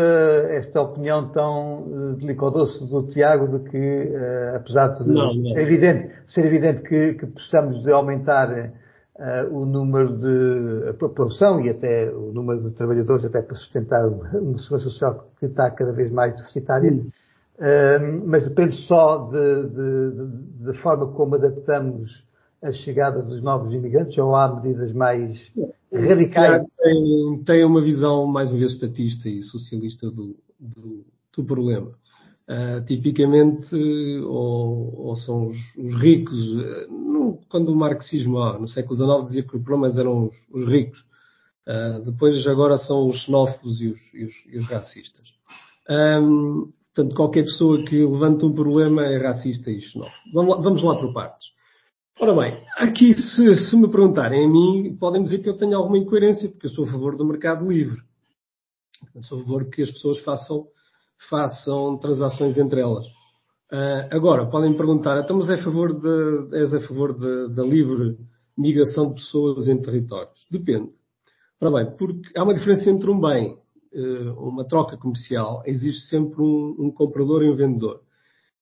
Speaker 1: esta opinião tão uh, delicadeza do Tiago de que, apesar de não, não. É evidente, ser evidente que, que precisamos de aumentar uh, o número de a população e até o número de trabalhadores até para sustentar uma segurança social que está cada vez mais deficitária. Uh, mas depende só de, de, de, de, forma como adaptamos a chegada dos novos imigrantes ou há medidas mais radicais?
Speaker 2: Tem, tem uma visão mais uma vez estatista e socialista do, do, do problema. Uh, tipicamente, ou, ou são os, os ricos, quando o marxismo, ah, no século XIX, dizia que os problemas eram os, os ricos. Uh, depois, agora são os xenófobos e os, e os, e os racistas. Um, portanto, qualquer pessoa que levanta um problema é racista e xenófobo. Vamos lá, vamos lá por partes. Ora bem, aqui, se, se me perguntarem a mim, podem dizer que eu tenho alguma incoerência, porque eu sou a favor do mercado livre. Portanto, sou a favor que as pessoas façam façam transações entre elas. Uh, agora, podem perguntar, então, mas é a favor de, és a favor da livre migração de pessoas em territórios? Depende. Bem, porque há uma diferença entre um bem, uh, uma troca comercial, existe sempre um, um, comprador e um vendedor.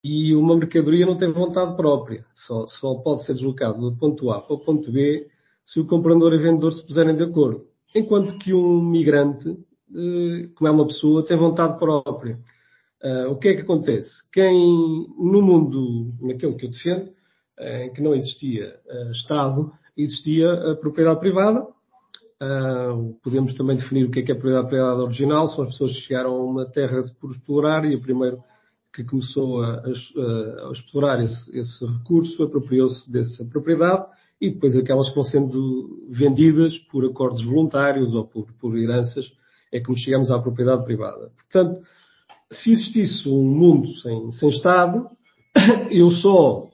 Speaker 2: E uma mercadoria não tem vontade própria, só, só pode ser deslocado do ponto A para o ponto B se o comprador e o vendedor se puserem de acordo. Enquanto que um migrante como é uma pessoa, tem vontade própria. Uh, o que é que acontece? Quem, no mundo, naquele que eu defendo, uh, em que não existia Estado, existia a propriedade privada. podemos também definir o que é que é a propriedade privada original. São as pessoas que chegaram a uma terra por explorar e o primeiro que começou a, a, a explorar esse, esse recurso apropriou-se dessa propriedade e depois aquelas que vão sendo vendidas por acordos voluntários ou por, por heranças é como chegamos à propriedade privada. Portanto, se existisse um mundo sem, sem Estado, <coughs> eu só,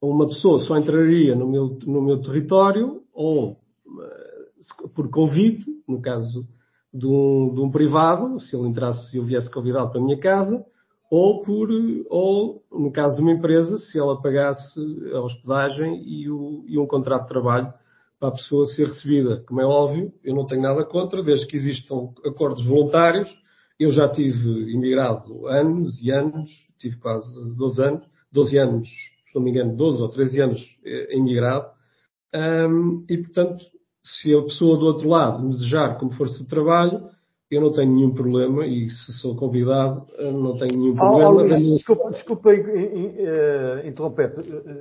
Speaker 2: uma pessoa só entraria no meu, no meu território ou eh, por convite, no caso de um, de um privado, se ele entrasse, se eu viesse convidado para a minha casa, ou por, ou no caso de uma empresa, se ela pagasse a hospedagem e, o, e um contrato de trabalho para a pessoa ser recebida. Como é óbvio, eu não tenho nada contra, desde que existam acordos voluntários. Eu já tive imigrado anos e anos, tive quase 12 anos, 12 anos, se não me engano, 12 ou 13 anos eh, imigrado. Um, e, portanto, se a pessoa do outro lado desejar como força de trabalho, eu não tenho nenhum problema e se sou convidado, não tenho nenhum problema. Oh, oh,
Speaker 1: Luís, desculpa, desculpa uh, interromper.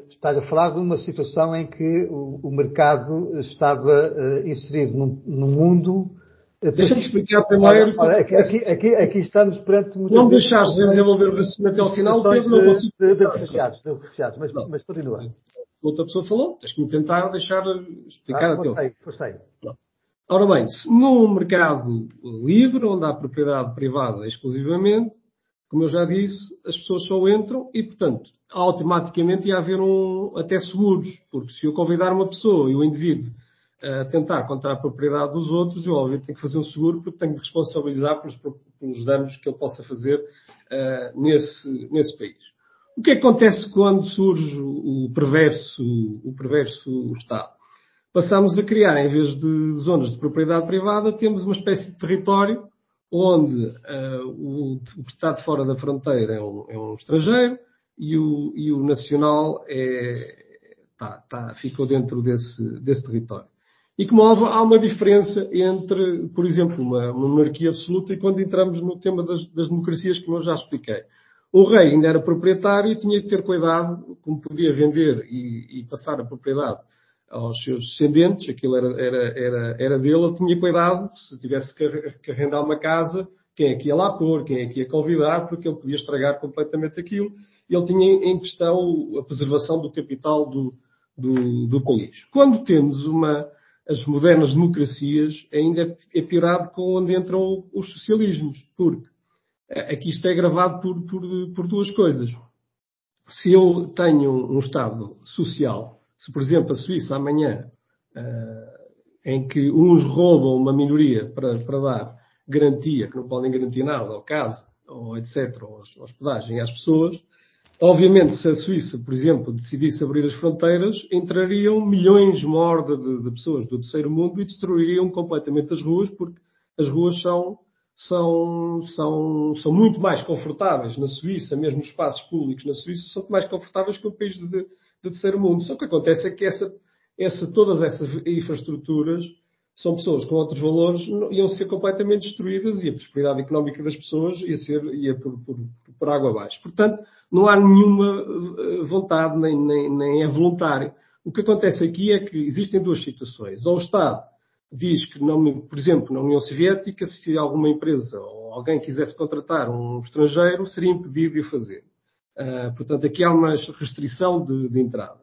Speaker 1: Estás a falar de uma situação em que o, o mercado estava uh, inserido num, num mundo.
Speaker 2: Deixa-me explicar primeiro.
Speaker 1: Olha, aqui, aqui, aqui, aqui, estamos perante
Speaker 2: Não me deixares desenvolver o raciocínio até ao final, Pedro, não consigo.
Speaker 1: De, de, refugiados, de refugiados, mas, mas continua.
Speaker 2: Outra pessoa falou, tens que me tentar deixar explicar
Speaker 1: ah, até ao final.
Speaker 2: Ora bem, num mercado livre, onde há propriedade privada exclusivamente, como eu já disse, as pessoas só entram e, portanto, automaticamente ia haver um, até seguros, porque se eu convidar uma pessoa e o indivíduo a tentar contra a propriedade dos outros, eu, óbvio, tenho que fazer um seguro porque tenho que responsabilizar pelos, pelos danos que ele possa fazer uh, nesse, nesse país. O que acontece quando surge o perverso, o perverso Estado? Passamos a criar, em vez de zonas de propriedade privada, temos uma espécie de território onde uh, o, que está de fora da fronteira é um, é um estrangeiro e o, e o, nacional é, tá, tá, ficou dentro desse, desse território. E como houve, há uma diferença entre, por exemplo, uma, uma, monarquia absoluta e quando entramos no tema das, das democracias, como eu já expliquei. O rei ainda era proprietário e tinha que ter cuidado, como podia vender e, e passar a propriedade aos seus descendentes, aquilo era, era, era, era dele, ele tinha cuidado, se tivesse que arrendar uma casa, quem é que ia lá pôr, quem é que ia convidar, porque ele podia estragar completamente aquilo. Ele tinha em questão a preservação do capital do, do, do país. Quando temos uma, as modernas democracias, ainda é piorado com onde entram os socialismos, porque aqui isto é gravado por, por, por duas coisas. Se eu tenho um Estado social se, por exemplo, a Suíça amanhã, uh, em que uns roubam uma minoria para, para dar garantia, que não podem garantir nada, ou casa, ou etc., ou hospedagem às pessoas, obviamente, se a Suíça, por exemplo, decidisse abrir as fronteiras, entrariam milhões de, de pessoas do terceiro mundo e destruiriam completamente as ruas, porque as ruas são são, são, são muito mais confortáveis na Suíça, mesmo os espaços públicos na Suíça são mais confortáveis que o país de, de terceiro mundo. Só que acontece é que essa, essa, todas essas infraestruturas são pessoas com outros valores, iam ser completamente destruídas e a prosperidade económica das pessoas ia ser ia por, por, por água abaixo. Portanto, não há nenhuma eh, vontade, nem, nem, nem é voluntário. O que acontece aqui é que existem duas situações. Ou o Estado diz que, não, por exemplo, na União Soviética, se alguma empresa ou alguém quisesse contratar um estrangeiro, seria impedido de o fazer. Uh, portanto, aqui há uma restrição de, de, entrada.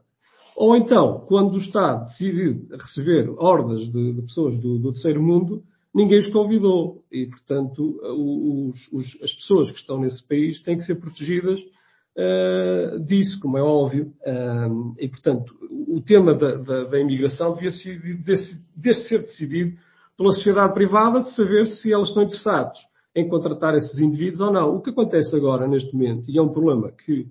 Speaker 2: Ou então, quando o Estado decide receber hordas de, de pessoas do, do, terceiro mundo, ninguém os convidou. E, portanto, os, os, as pessoas que estão nesse país têm que ser protegidas uh, disso, como é óbvio. Uh, e, portanto, o tema da, da, da imigração devia ser, ser decidido pela sociedade privada de saber se elas estão interessados em contratar esses indivíduos ou não. O que acontece agora, neste momento, e é um problema que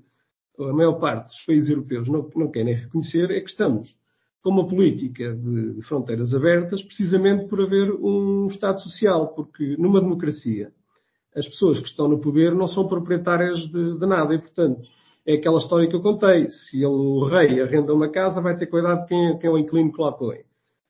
Speaker 2: a maior parte dos países europeus não, não querem reconhecer, é que estamos com uma política de, de fronteiras abertas precisamente por haver um Estado social, porque numa democracia as pessoas que estão no poder não são proprietárias de, de nada e, portanto, é aquela história que eu contei. Se ele, o rei arrenda uma casa, vai ter cuidado de quem, quem é o inquilino que lá põe.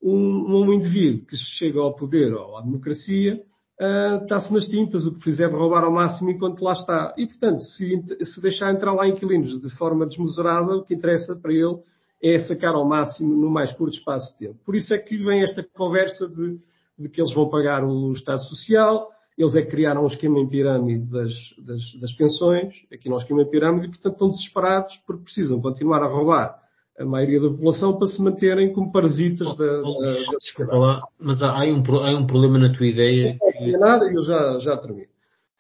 Speaker 2: Um, um indivíduo que chega ao poder ou à democracia uh, está-se nas tintas, o que fizer de roubar ao máximo enquanto lá está. E, portanto, se, se deixar entrar lá inquilinos de forma desmesurada, o que interessa para ele é sacar ao máximo no mais curto espaço de tempo. Por isso é que vem esta conversa de, de que eles vão pagar o Estado Social, eles é que criaram um esquema em pirâmide das, das, das pensões, aqui não é um esquema em pirâmide, e portanto estão desesperados porque precisam continuar a roubar a maioria da população para se manterem como parasitas oh, da, oh, da,
Speaker 3: Desculpa lá, mas há, há, um, há um problema na tua ideia.
Speaker 2: Não que... nada, eu já, já termino.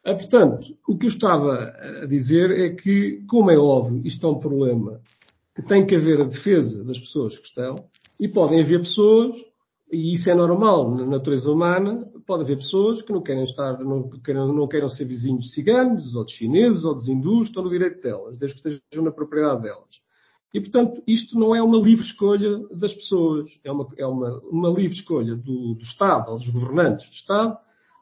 Speaker 2: Ah, portanto, o que eu estava a dizer é que, como é óbvio, isto é um problema que tem que haver a defesa das pessoas que estão, e podem haver pessoas e isso é normal na natureza humana, pode haver pessoas que não querem estar, não queiram, não queiram ser vizinhos de ciganos, ou de chineses, ou de hindus, estão no direito delas, desde que estejam na propriedade delas. E, portanto, isto não é uma livre escolha das pessoas, é uma, é uma, uma livre escolha do, do Estado, dos governantes do Estado,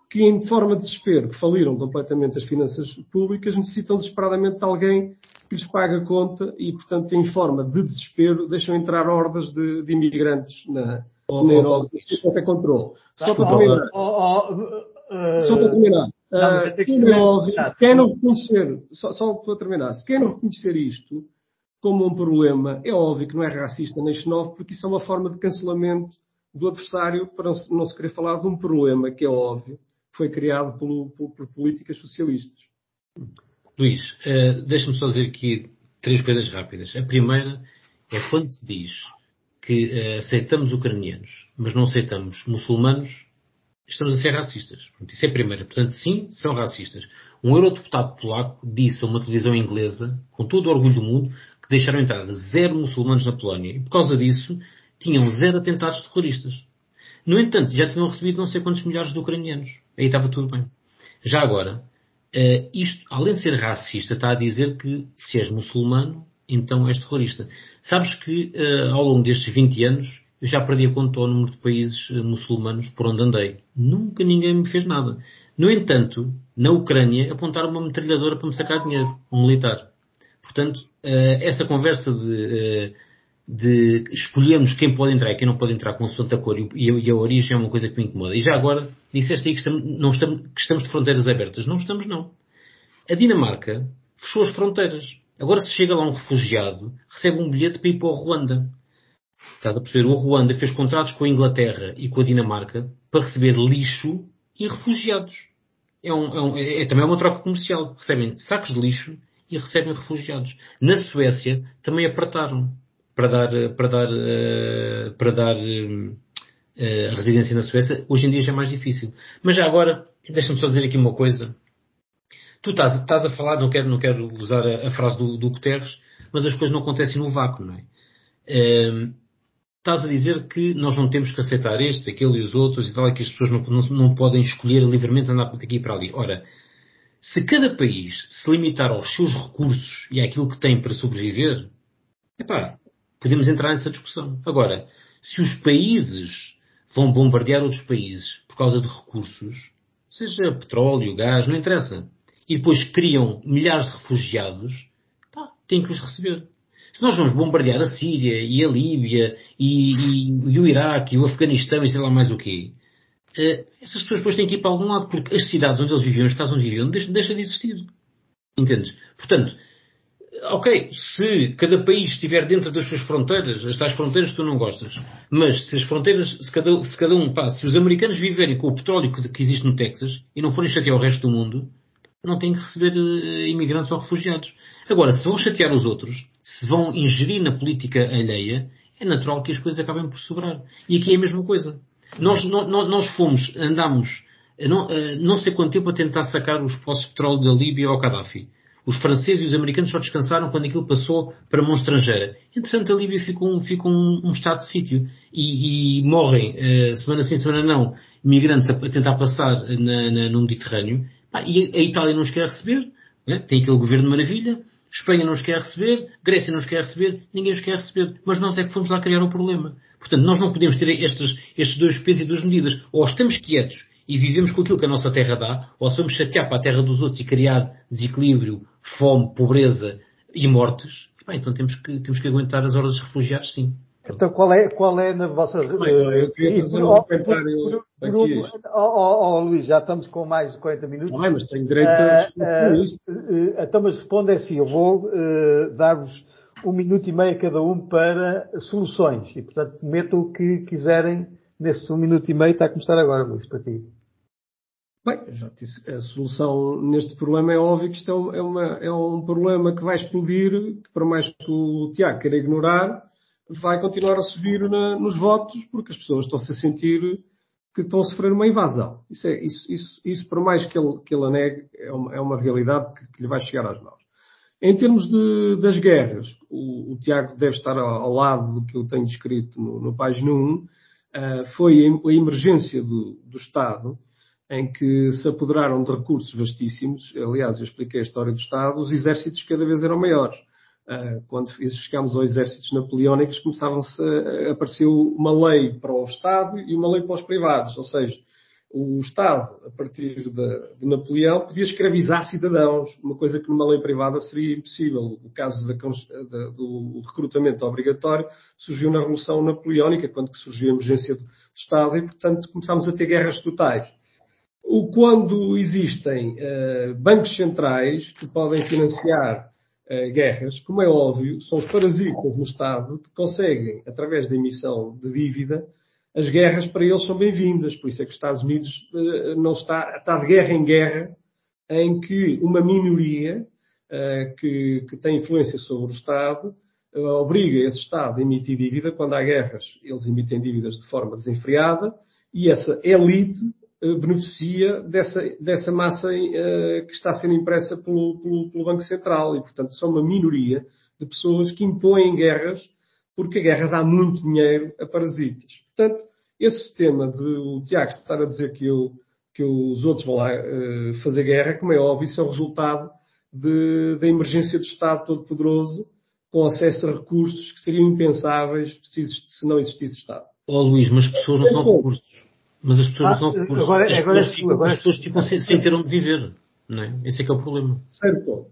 Speaker 2: que, em forma de desespero, que faliram completamente as finanças públicas, necessitam desesperadamente de alguém que lhes pague a conta e, portanto, em forma de desespero, deixam entrar hordas de, de imigrantes na, oh, na Europa. Oh, Isto é controle. Só para terminar. Só para terminar. Quem não reconhecer, só, só para terminar, se quem não reconhecer isto como um problema, é óbvio que não é racista nem xenófobo, porque isso é uma forma de cancelamento do adversário para não se querer falar de um problema que é óbvio, foi criado pelo, por, por políticas socialistas.
Speaker 3: Luís, uh, deixa-me só dizer aqui três coisas rápidas. A primeira é quando se diz que uh, aceitamos ucranianos mas não aceitamos muçulmanos, estamos a ser racistas. Isso é a primeira. Portanto, sim, são racistas. Um eurodeputado polaco disse a uma televisão inglesa, com todo o orgulho do mundo, que deixaram entrar zero muçulmanos na Polónia. E por causa disso, tinham zero atentados terroristas. No entanto, já tinham recebido não sei quantos milhares de ucranianos. Aí estava tudo bem. Já agora, uh, isto, além de ser racista, está a dizer que se és muçulmano, então és terrorista. Sabes que uh, ao longo destes 20 anos eu já perdi a conta ao número de países uh, muçulmanos por onde andei. Nunca ninguém me fez nada. No entanto, na Ucrânia apontaram uma metralhadora para me sacar dinheiro, um militar. Portanto, uh, essa conversa de, de escolhermos quem pode entrar e quem não pode entrar com a cor e, e, a origem é uma coisa que me incomoda. E já agora, disseste aí que estamos, não estamos, que estamos de fronteiras abertas. Não estamos, não. A Dinamarca fechou as fronteiras. Agora se chega lá um refugiado, recebe um bilhete para ir para o Ruanda. Estás a perceber? O Ruanda fez contratos com a Inglaterra e com a Dinamarca para receber lixo e refugiados. É, um, é, um, é, é também uma troca comercial. Recebem sacos de lixo e recebem refugiados. Na Suécia também apertaram para dar, para dar, eh, para dar eh, a residência na Suécia. Hoje em dia já é mais difícil. Mas já agora, deixa-me só dizer aqui uma coisa. Tu estás, estás a falar, não quero, não quero usar a, a frase do, do Guterres, mas as coisas não acontecem no vácuo, não é? Um, estás a dizer que nós não temos que aceitar estes, aquele e os outros e tal, e que as pessoas não, não, não podem escolher livremente andar por aqui e para ali. Ora, se cada país se limitar aos seus recursos e àquilo que tem para sobreviver, epá, podemos entrar nessa discussão. Agora, se os países vão bombardear outros países por causa de recursos, seja petróleo, gás, não interessa e depois criam milhares de refugiados, pá, têm que os receber. Se nós vamos bombardear a Síria e a Líbia e, e, e o Iraque e o Afeganistão e sei lá mais o quê, essas pessoas depois têm que ir para algum lado, porque as cidades onde eles viviam, as casas onde viviam, deixam, deixam de existir. Entendes? Portanto, ok, se cada país estiver dentro das suas fronteiras, as tais fronteiras que tu não gostas, mas se as fronteiras, se cada, se cada um, pá, se os americanos viverem com o petróleo que, que existe no Texas e não forem chatear o resto do mundo, não têm que receber uh, imigrantes ou refugiados. Agora, se vão chatear os outros, se vão ingerir na política alheia, é natural que as coisas acabem por sobrar. E aqui é a mesma coisa. Nós, no, nós fomos, andámos não, uh, não sei quanto tempo a tentar sacar os poços de petróleo da Líbia ao Gaddafi. Os franceses e os americanos só descansaram quando aquilo passou para mão estrangeira. Entretanto, a Líbia ficou, ficou um, um, estado de sítio e, e morrem, uh, semana sim, semana não, imigrantes a, a tentar passar na, na, no Mediterrâneo ah, e a Itália não os quer receber, né? tem aquele governo maravilha, Espanha não os quer receber, Grécia não os quer receber, ninguém os quer receber. Mas nós é que fomos lá criar o problema. Portanto, nós não podemos ter estes, estes dois pesos e duas medidas. Ou estamos quietos e vivemos com aquilo que a nossa terra dá, ou somos chatear para a terra dos outros e criar desequilíbrio, fome, pobreza e mortes. Bem, então temos que, temos que aguentar as horas de refugiados, sim.
Speaker 1: Então qual é, qual é na vossa...
Speaker 2: eu queria fazer um comentário aqui.
Speaker 1: Luís, já estamos com mais de 40 minutos.
Speaker 2: Não, mas tenho direito a... Uh,
Speaker 1: uh, então, mas responda assim, eu vou uh, dar-vos um minuto e meio a cada um para soluções. E, portanto, metam o que quiserem nesse um minuto e meio. Está a começar agora, Luís, para ti.
Speaker 2: Bem, já disse, a solução neste problema é óbvio que isto é, uma, é um problema que vai explodir, que por mais que o Tiago queira ignorar, vai continuar a subir na, nos votos, porque as pessoas estão-se a sentir que estão a sofrer uma invasão. Isso, é, isso, isso, isso por mais que ele, que ele a negue, é uma, é uma realidade que, que, lhe vai chegar às mãos. Em termos de, das guerras, o, o, Tiago deve estar ao, ao, lado do que eu tenho descrito no, no página 1, uh, foi a emergência do, do Estado, em que se apoderaram de recursos vastíssimos. Aliás, eu expliquei a história do Estado, os exércitos cada vez eram maiores. Ah, quando chegámos aos exércitos napoleónicos, começavam-se a, apareceu uma lei para o Estado e uma lei para os privados. Ou seja, o Estado, a partir de, de Napoleão, podia escravizar cidadãos, uma coisa que numa lei privada seria impossível. O caso da, da, do recrutamento obrigatório surgiu na Revolução Napoleónica, quando surgiu a emergência do Estado, e, portanto, começámos a ter guerras totais. Quando existem uh, bancos centrais que podem financiar guerras, como é óbvio, são os parasitas no Estado que conseguem, através da emissão de dívida, as guerras para eles são bem-vindas. Por isso é que os Estados Unidos uh, não está, está de guerra em guerra, em que uma minoria uh, que, que, tem influência sobre o Estado obriga esse Estado a emitir dívida. Quando há guerras, eles emitem dívidas de forma desenfreada e essa elite beneficia dessa, dessa massa que está ser impressa pelo, pelo, pelo Banco Central e, portanto, são uma minoria de pessoas que impõem guerras porque a guerra dá muito dinheiro a parasitas. Portanto, esse sistema de o Tiago estar a dizer que, eu, que os outros vão lá uh, fazer guerra, como é óbvio, isso é o resultado de, da emergência do Estado todo-poderoso com acesso a recursos que seriam impensáveis se não existisse Estado.
Speaker 3: Oh Luís, mas as pessoas não são recursos. Mas as pessoas ah, não recursos.
Speaker 1: Agora,
Speaker 3: as,
Speaker 1: agora,
Speaker 3: pessoas, ficam,
Speaker 1: agora,
Speaker 3: as pessoas ficam sem, sem ter onde viver. Não é? Esse é que é o problema.
Speaker 2: Certo.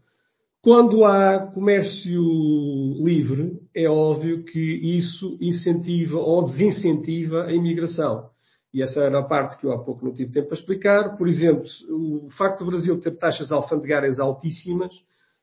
Speaker 2: Quando há comércio livre, é óbvio que isso incentiva ou desincentiva a imigração. E essa era a parte que eu há pouco não tive tempo para explicar. Por exemplo, o facto do Brasil ter taxas alfandegárias altíssimas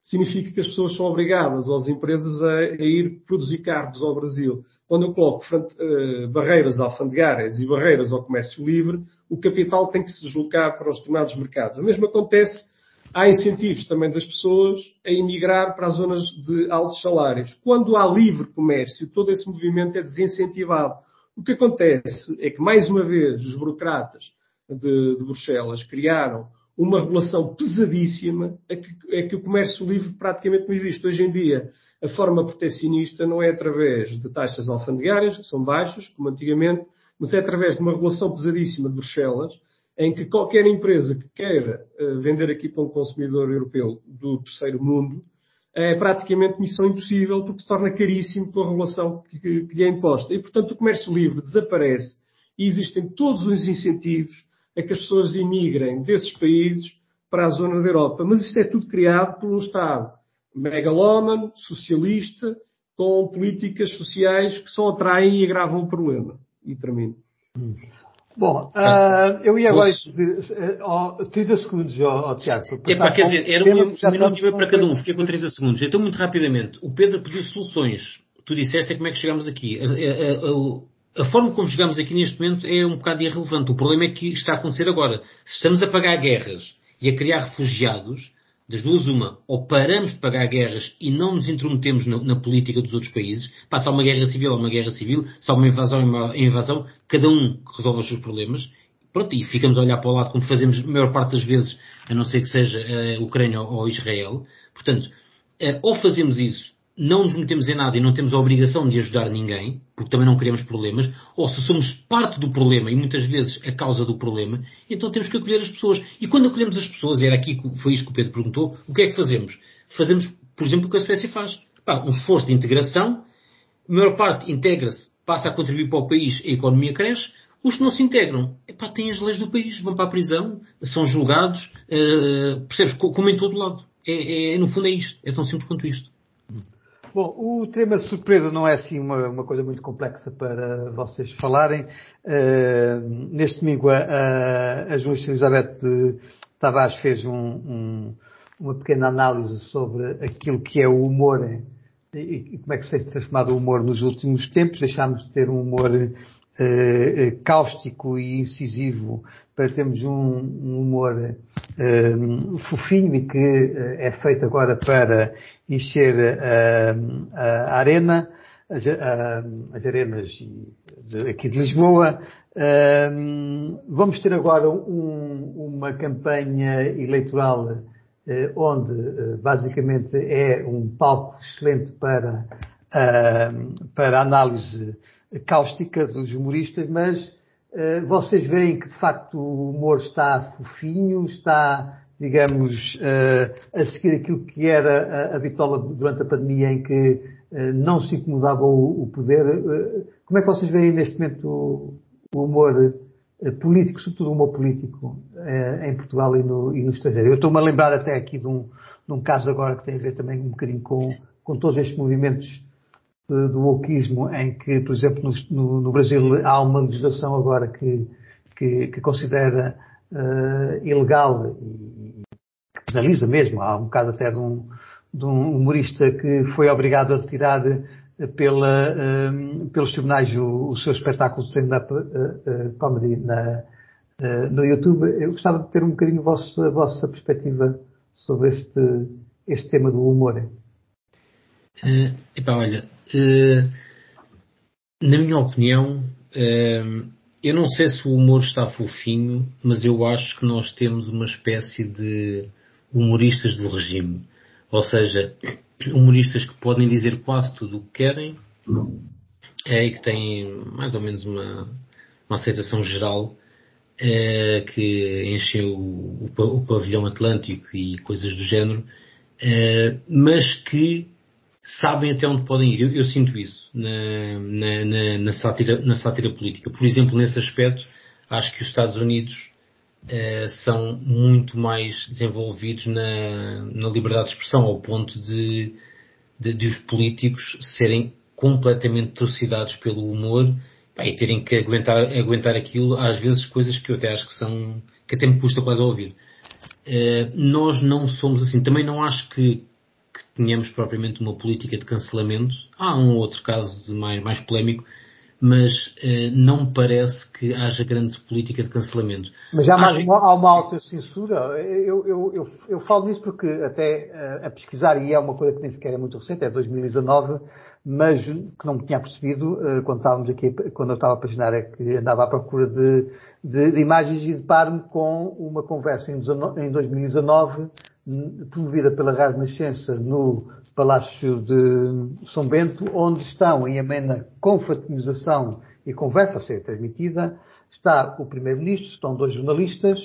Speaker 2: significa que as pessoas são obrigadas, ou as empresas, a, a ir produzir carros ao Brasil. Quando eu coloco frente, uh, barreiras alfandegárias e barreiras ao comércio livre, o capital tem que se deslocar para os determinados mercados. O mesmo acontece há incentivos também das pessoas a emigrar para as zonas de altos salários. Quando há livre comércio, todo esse movimento é desincentivado. O que acontece é que, mais uma vez, os burocratas de, de Bruxelas criaram uma regulação pesadíssima a que, a que o comércio livre praticamente não existe. Hoje em dia, a forma proteccionista não é através de taxas alfandegárias, que são baixas, como antigamente, mas é através de uma regulação pesadíssima de Bruxelas, em que qualquer empresa que queira uh, vender aqui para um consumidor europeu do terceiro mundo é praticamente missão impossível porque se torna caríssimo pela regulação que, que, que lhe é imposta. E, portanto, o comércio livre desaparece e existem todos os incentivos a que as pessoas imigrem desses países para a zona da Europa. Mas isto é tudo criado por um Estado megalómano, socialista, com políticas sociais que só atraem e agravam o problema. E termino. Hum.
Speaker 1: Bom, uh, eu ia agora uh, 30 segundos ao, ao Tiago.
Speaker 3: É para, quer dizer, era um minuto para cada um, fiquei com 30 segundos. Então, muito rapidamente, o Pedro pediu soluções. Tu disseste é como é que chegamos aqui. A, a, a, a, forma como chegamos aqui neste momento é um bocado irrelevante. O problema é que está a acontecer agora. Se estamos a pagar guerras e a criar refugiados, das duas uma, ou paramos de pagar guerras e não nos intrometemos na, na política dos outros países, passa uma guerra civil ou uma guerra civil, há uma invasão uma invasão, cada um resolve os seus problemas, pronto, e ficamos a olhar para o lado como fazemos a maior parte das vezes, a não ser que seja a Ucrânia ou Israel. Portanto, eh, ou fazemos isso não nos metemos em nada e não temos a obrigação de ajudar ninguém, porque também não queremos problemas, ou se somos parte do problema e muitas vezes a causa do problema, então temos que acolher as pessoas. E quando acolhemos as pessoas, era aqui foi isso que o Pedro perguntou, o que é que fazemos? Fazemos, por exemplo, o que a Suécia faz. Pá, um esforço de integração, a maior parte integra-se, passa a contribuir para o país, a economia cresce, os que não se integram, epá, têm as leis do país, vão para a prisão, são julgados, uh, percebes? Como em todo lado. É, é, no fundo é isto. É tão simples quanto isto.
Speaker 1: Bom, o tema surpresa não é assim uma, uma coisa muito complexa para vocês falarem. Uh, neste domingo a, a, a jornalista Elizabeth Tavares fez um, um, uma pequena análise sobre aquilo que é o humor e, e como é que se tem transformado o humor nos últimos tempos. Deixámos de ter um humor uh, cáustico e incisivo para termos um, um humor uh, fofinho e que uh, é feito agora para encher uh, a arena, as, as arenas de, aqui de Lisboa. vamos ter agora um, uma campanha eleitoral onde basicamente é um palco excelente para, para a análise cáustica dos humoristas, mas eh, vocês veem que de facto o humor está fofinho, está, digamos, eh, a seguir aquilo que era a bitola durante a pandemia em que eh, não se incomodava o poder. Como é que vocês veem neste momento o humor político, sobretudo o humor político em Portugal e no, e no estrangeiro? Eu estou-me a lembrar até aqui de um, de um caso agora que tem a ver também um bocadinho com, com todos estes movimentos do wokismo, em que, por exemplo, no, no, Brasil há uma legislação agora que, que, que considera uh, ilegal e que penaliza mesmo. Há um caso até de um, de um humorista que foi obrigado a retirar pela, uh, pelos tribunais o, o, seu espetáculo de stand-up uh, comedy na, no YouTube. Eu gostava de ter um bocadinho a vossa, a vossa perspectiva sobre este, este tema do humor.
Speaker 3: Uh, epá, olha, na minha opinião, uh, eu não sei se o humor está fofinho, mas eu acho que nós temos uma espécie de humoristas do regime. Ou seja, <clears throat> humoristas que podem dizer quase tudo o que querem é, e que têm mais ou menos uma, uma aceitação geral é, que enchem o, o, o, pavilhão atlântico e coisas do género, é, mas que sabem até onde podem ir. Eu, eu sinto isso na, na, na, na, sátira, na sátira política. Por exemplo, nesse aspecto, acho que os Estados Unidos uh, são muito mais desenvolvidos na, na liberdade de expressão, ao ponto de, de, de os políticos serem completamente torcidados pelo humor pá, e terem que aguentar, aguentar aquilo, às vezes coisas que eu até acho que são, que até me custa quase a ouvir. Uh, nós não somos assim. Também não acho que que tenhamos propriamente uma política de cancelamento. Há um outro caso mais, mais polémico, mas eh, não parece que haja grande política de cancelamento.
Speaker 1: Mas há, mais uma, há uma autocensura. Eu, eu, eu, eu, falo nisso porque até eh, a pesquisar, e é uma coisa que nem sequer é muito recente, é 2019, mas que não me tinha percebido eh, quando estávamos aqui, quando eu estava a paginar, é que andava à procura de, de, de imagens e deparo-me com uma conversa em, em 2019 promovida pela Rádio Nascença no Palácio de São Bento, onde estão em amena confraternização e conversa a ser transmitida, está o Primeiro-Ministro, estão dois jornalistas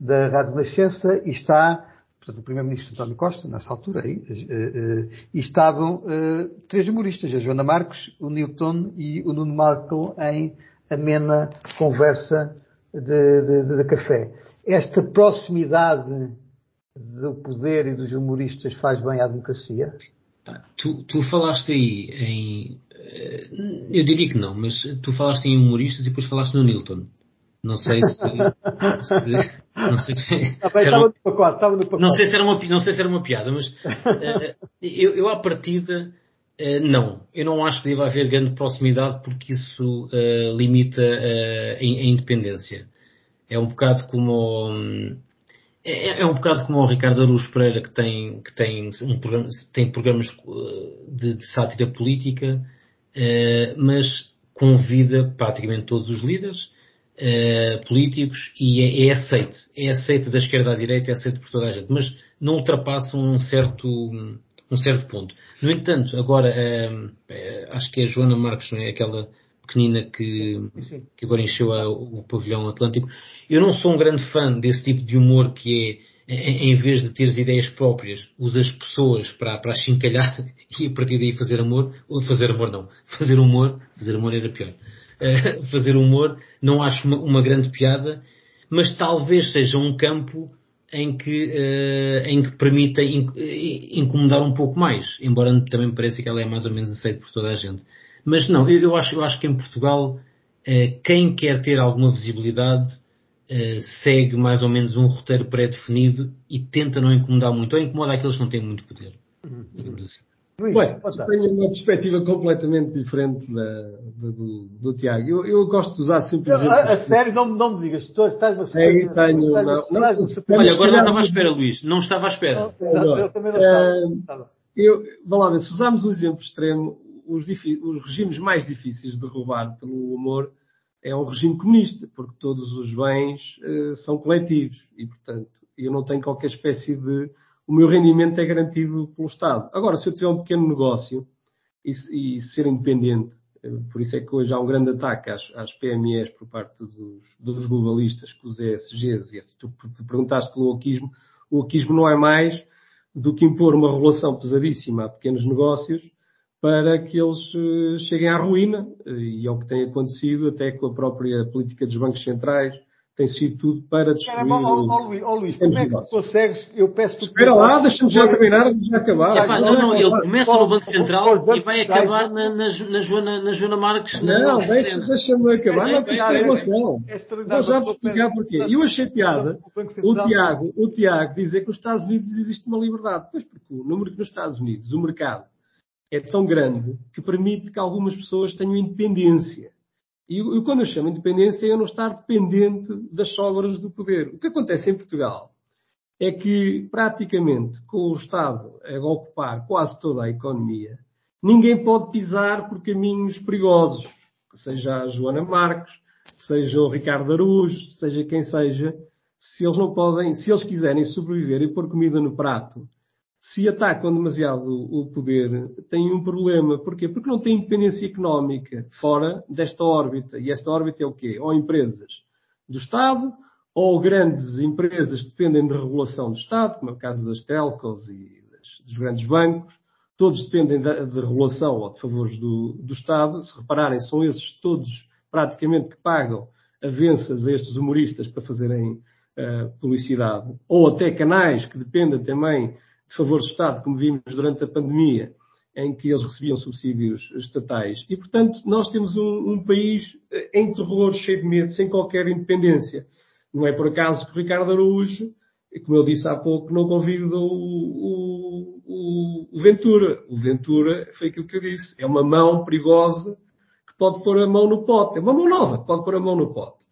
Speaker 1: da Rádio Nascença e está, portanto, o Primeiro-Ministro António Costa, nessa altura aí, eh, eh, e estavam eh, três humoristas, a Joana Marcos, o Newton e o Nuno Marco em amena conversa de, de, de café. Esta proximidade do poder e dos humoristas faz bem à democracia?
Speaker 3: Tu, tu falaste aí em. Eh, eu diria que não, mas tu falaste em humoristas e depois falaste no Newton. Não sei se. se não sei se.
Speaker 1: Ah, <laughs> bem, estava, no pacote, estava no pacote.
Speaker 3: Não sei se era uma, não sei se era uma piada, mas uh, eu, eu, à partida, uh, não. Eu não acho que deva haver grande proximidade porque isso uh, limita a, a, independência. É um bocado como. Um, é, é, um bocado como o Ricardo Aruz Pereira que tem, que tem, um programa, tem programas eh, de, de sátira política, uh, mas convida praticamente todos os líderes uh, políticos e é, é, aceite. É aceite da esquerda à direita, é aceite por toda a gente, mas não ultrapassa um certo, um certo ponto. No entanto, agora, acho que é a Joana Marques, não é? Aquela pequenina que, sim, sim. que agora encheu a, o pavilhão atlântico. Eu não sou um grande fã desse tipo de humor que é, em vez de teres ideias próprias, usas pessoas para, para chincalhar <laughs> e a partir daí fazer amor, ou fazer amor não, fazer humor, fazer amor era pior. Uh, <laughs> fazer humor, não acho uma, uma, grande piada, mas talvez seja um campo em que, uh, em que permita in, incomodar um pouco mais, embora também me pareça que ela é mais ou menos aceita por toda a gente. Mas não, eu, eu, acho, eu acho que em Portugal eh, quem quer ter alguma visibilidade eh, segue mais ou menos um roteiro pré-definido e tenta não incomodar muito, ou incomoda aqueles que não têm muito poder, digamos assim.
Speaker 2: Bem, eu tenho uma perspectiva completamente diferente da, do, do, do, Tiago. Eu, eu, gosto de usar sempre exemplos.
Speaker 1: A, a sério, não, não me digas, tu estás a
Speaker 2: tenho, não, não,
Speaker 3: Olha, agora não estava à espera, Luís. Não estava à espera.
Speaker 1: Não, eu também não estava.
Speaker 2: Eu, vamos lá ver, se usarmos um exemplo extremo, os, os regimes mais difíceis de derrubar pelo humor é o regime comunista, porque todos os bens uh, são coletivos e, portanto, eu não tenho qualquer espécie de. O meu rendimento é garantido pelo Estado. Agora, se eu tiver um pequeno negócio e, e ser independente, uh, por isso é que hoje há um grande ataque às, às PMEs por parte dos, dos globalistas, com os ESGs, e tu perguntaste pelo oquismo, o oquismo não é mais do que impor uma regulação pesadíssima a pequenos negócios para que eles eh, cheguem à ruína, eh, e é o que tem acontecido até com a própria política dos bancos centrais, tem sido tudo para destruir... Caramba,
Speaker 1: ó, ó, Luís, ó, Luís como é que consegues, eu peço...
Speaker 2: Espera lá, deixa-me já terminar, já acabar.
Speaker 3: É, pá, não, não, ele começa no Banco Central e vai acabar na, na, na, Joana, na Joana Marques.
Speaker 2: Não, deixa-me deixa acabar, não, isto é relação. Vou já te explicar porquê. Eu achei piada o Tiago, o Tiago dizer que nos Estados Unidos existe uma liberdade. Pois porque o número que nos Estados Unidos, o mercado, é tão grande que permite que algumas pessoas tenham independência. E eu, quando eu chamo independência é eu não estar dependente das sobras do poder. O que acontece em Portugal é que praticamente com o Estado a ocupar quase toda a economia, ninguém pode pisar por caminhos perigosos, seja a Joana Marques, seja o Ricardo Araújo, seja quem seja, se eles não podem, se eles quiserem sobreviver e pôr comida no prato, se atacam demasiado o poder, têm um problema. Porquê? Porque não têm independência económica fora desta órbita. E esta órbita é o quê? Ou empresas do Estado, ou grandes empresas que dependem de regulação do Estado, como é o caso das telcos e dos grandes bancos, todos dependem de, regulação ou de favores do, do, Estado. Se repararem, são esses todos praticamente que pagam avanças a estes humoristas para fazerem uh, publicidade, ou até canais que dependem também de favores do Estado, como vimos durante a pandemia, em que eles recebiam subsídios estatais. E, portanto, nós temos um, um país eh, em terror, cheio de medo, sem qualquer independência. Não é por acaso que o Ricardo Araújo, como eu disse há pouco, não convidou o, o, o, Ventura. O Ventura foi aquilo que eu disse. É uma mão perigosa que pode pôr a mão no pote. É uma mão nova que pode pôr a mão no pote.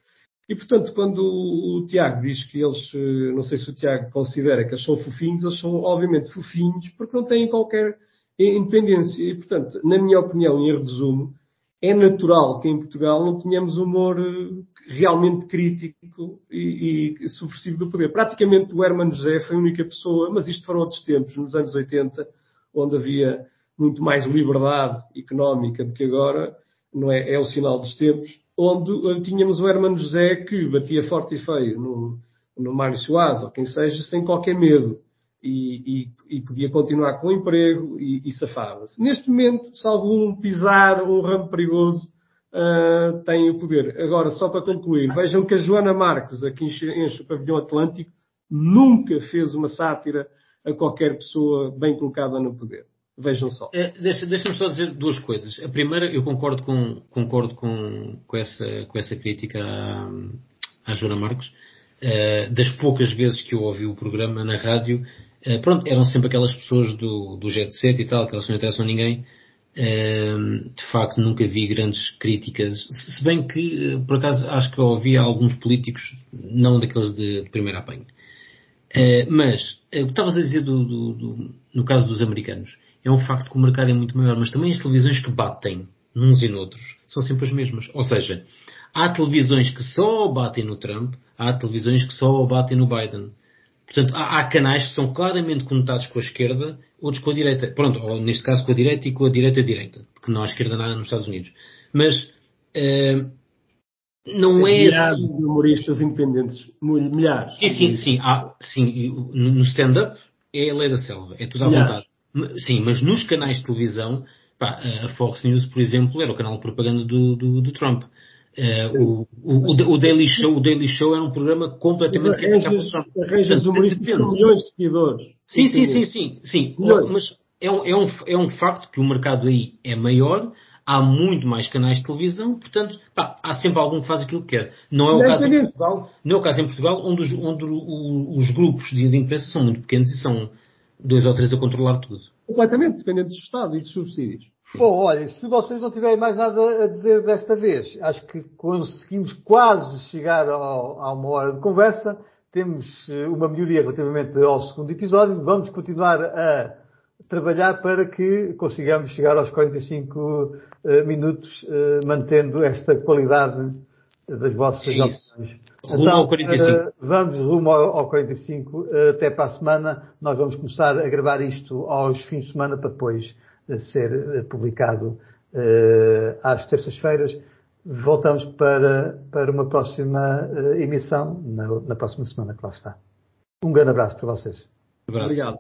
Speaker 2: E, portanto, quando o, Tiago diz que eles, eh, não sei se o Tiago considera que eles são fofinhos, eles são obviamente fofinhos porque não têm qualquer independência. E, portanto, na minha opinião, em resumo, é natural que em Portugal não tenhamos humor eh, realmente crítico e, e subversivo do poder. Praticamente o Herman José foi a única pessoa, mas isto foram outros tempos, nos anos 80, onde havia muito mais liberdade económica do que agora, não é? É o sinal dos tempos, onde tínhamos o Herman José que batia forte e feio no, no Mário Soares, ou quem seja, sem qualquer medo. E, e, e podia continuar com o emprego e, e safava-se. Neste momento, salvo um pisar um ramo perigoso, uh, têm o poder. Agora, só para concluir, vejam que a Joana Marques, aqui enche, enche o pavilhão Atlântico, nunca fez uma sátira a qualquer pessoa bem colocada no poder. Vejam só.
Speaker 3: É, Deixa-me deixa só dizer duas coisas. A primeira, eu concordo com, concordo com, com, essa, com essa crítica à, à Joana Marques. Uh, das poucas vezes que eu ouvi o programa na rádio, uh, pronto, eram sempre aquelas pessoas do, do jet set e tal, que elas não interessam a ninguém, de facto nunca vi grandes críticas, se bem que eh, por acaso acho que ouvi alguns políticos, não daqueles de, de primeira apanho. Eh, mas eh, o que estavas a dizer do, do, do, no caso dos americanos é um facto que o mercado é muito maior, mas também as televisões que batem uns e noutros são sempre as mesmas. Ou seja, há televisões que só batem no Trump, há televisões que só batem no Biden. Portanto, há, há, canais que são claramente conotados com a esquerda, outros com a direita. Pronto, ou neste caso com a direita e com a direita-direita, porque não há esquerda nada nos Estados Unidos. Mas uh, não é
Speaker 2: milhares assim... de humoristas independentes, milhares.
Speaker 3: Sim, sim, sim. Há, sim no stand-up é a lei da selva, é tudo à milhares. vontade. Sim, mas nos canais de televisão, pá, a Fox News, por exemplo, era o canal de propaganda do, do, do Trump. Uh, o, o, o, Daily Show, o Daily Show era um programa completamente
Speaker 2: arranjas, arranjas humoristas com milhões de seguidores.
Speaker 3: Sim, sim, sim, sim, sim. Mas é um, é, um, é um facto que o mercado aí é maior, há muito mais canais de televisão, portanto, pá, há sempre algum que faz aquilo que quer. Não é o, caso, em Portugal, não é o caso em Portugal, onde os, onde os grupos de, de imprensa são muito pequenos e são dois ou três a controlar tudo.
Speaker 2: Completamente dependentes do Estado e dos subsídios.
Speaker 1: Bom, olha, se vocês não tiverem mais nada a dizer desta vez, acho que conseguimos quase chegar ao, a uma hora de conversa. Temos eh, uma melhoria relativamente ao segundo episódio. Vamos continuar a trabalhar para que consigamos chegar aos 45 uh, eh, minutos, uh, mantendo esta qualidade das vossas
Speaker 3: é opções. Rumo então, ao 45. Uh,
Speaker 1: vamos rumo ao, ao 45. até para a semana. Nós vamos começar a gravar isto aos fins de semana para depois ser eh, publicado uh, às terças-feiras. Voltamos para, para uma próxima uh, emissão na, na próxima semana que lá está. Um grande abraço para vocês.
Speaker 2: Obrigado.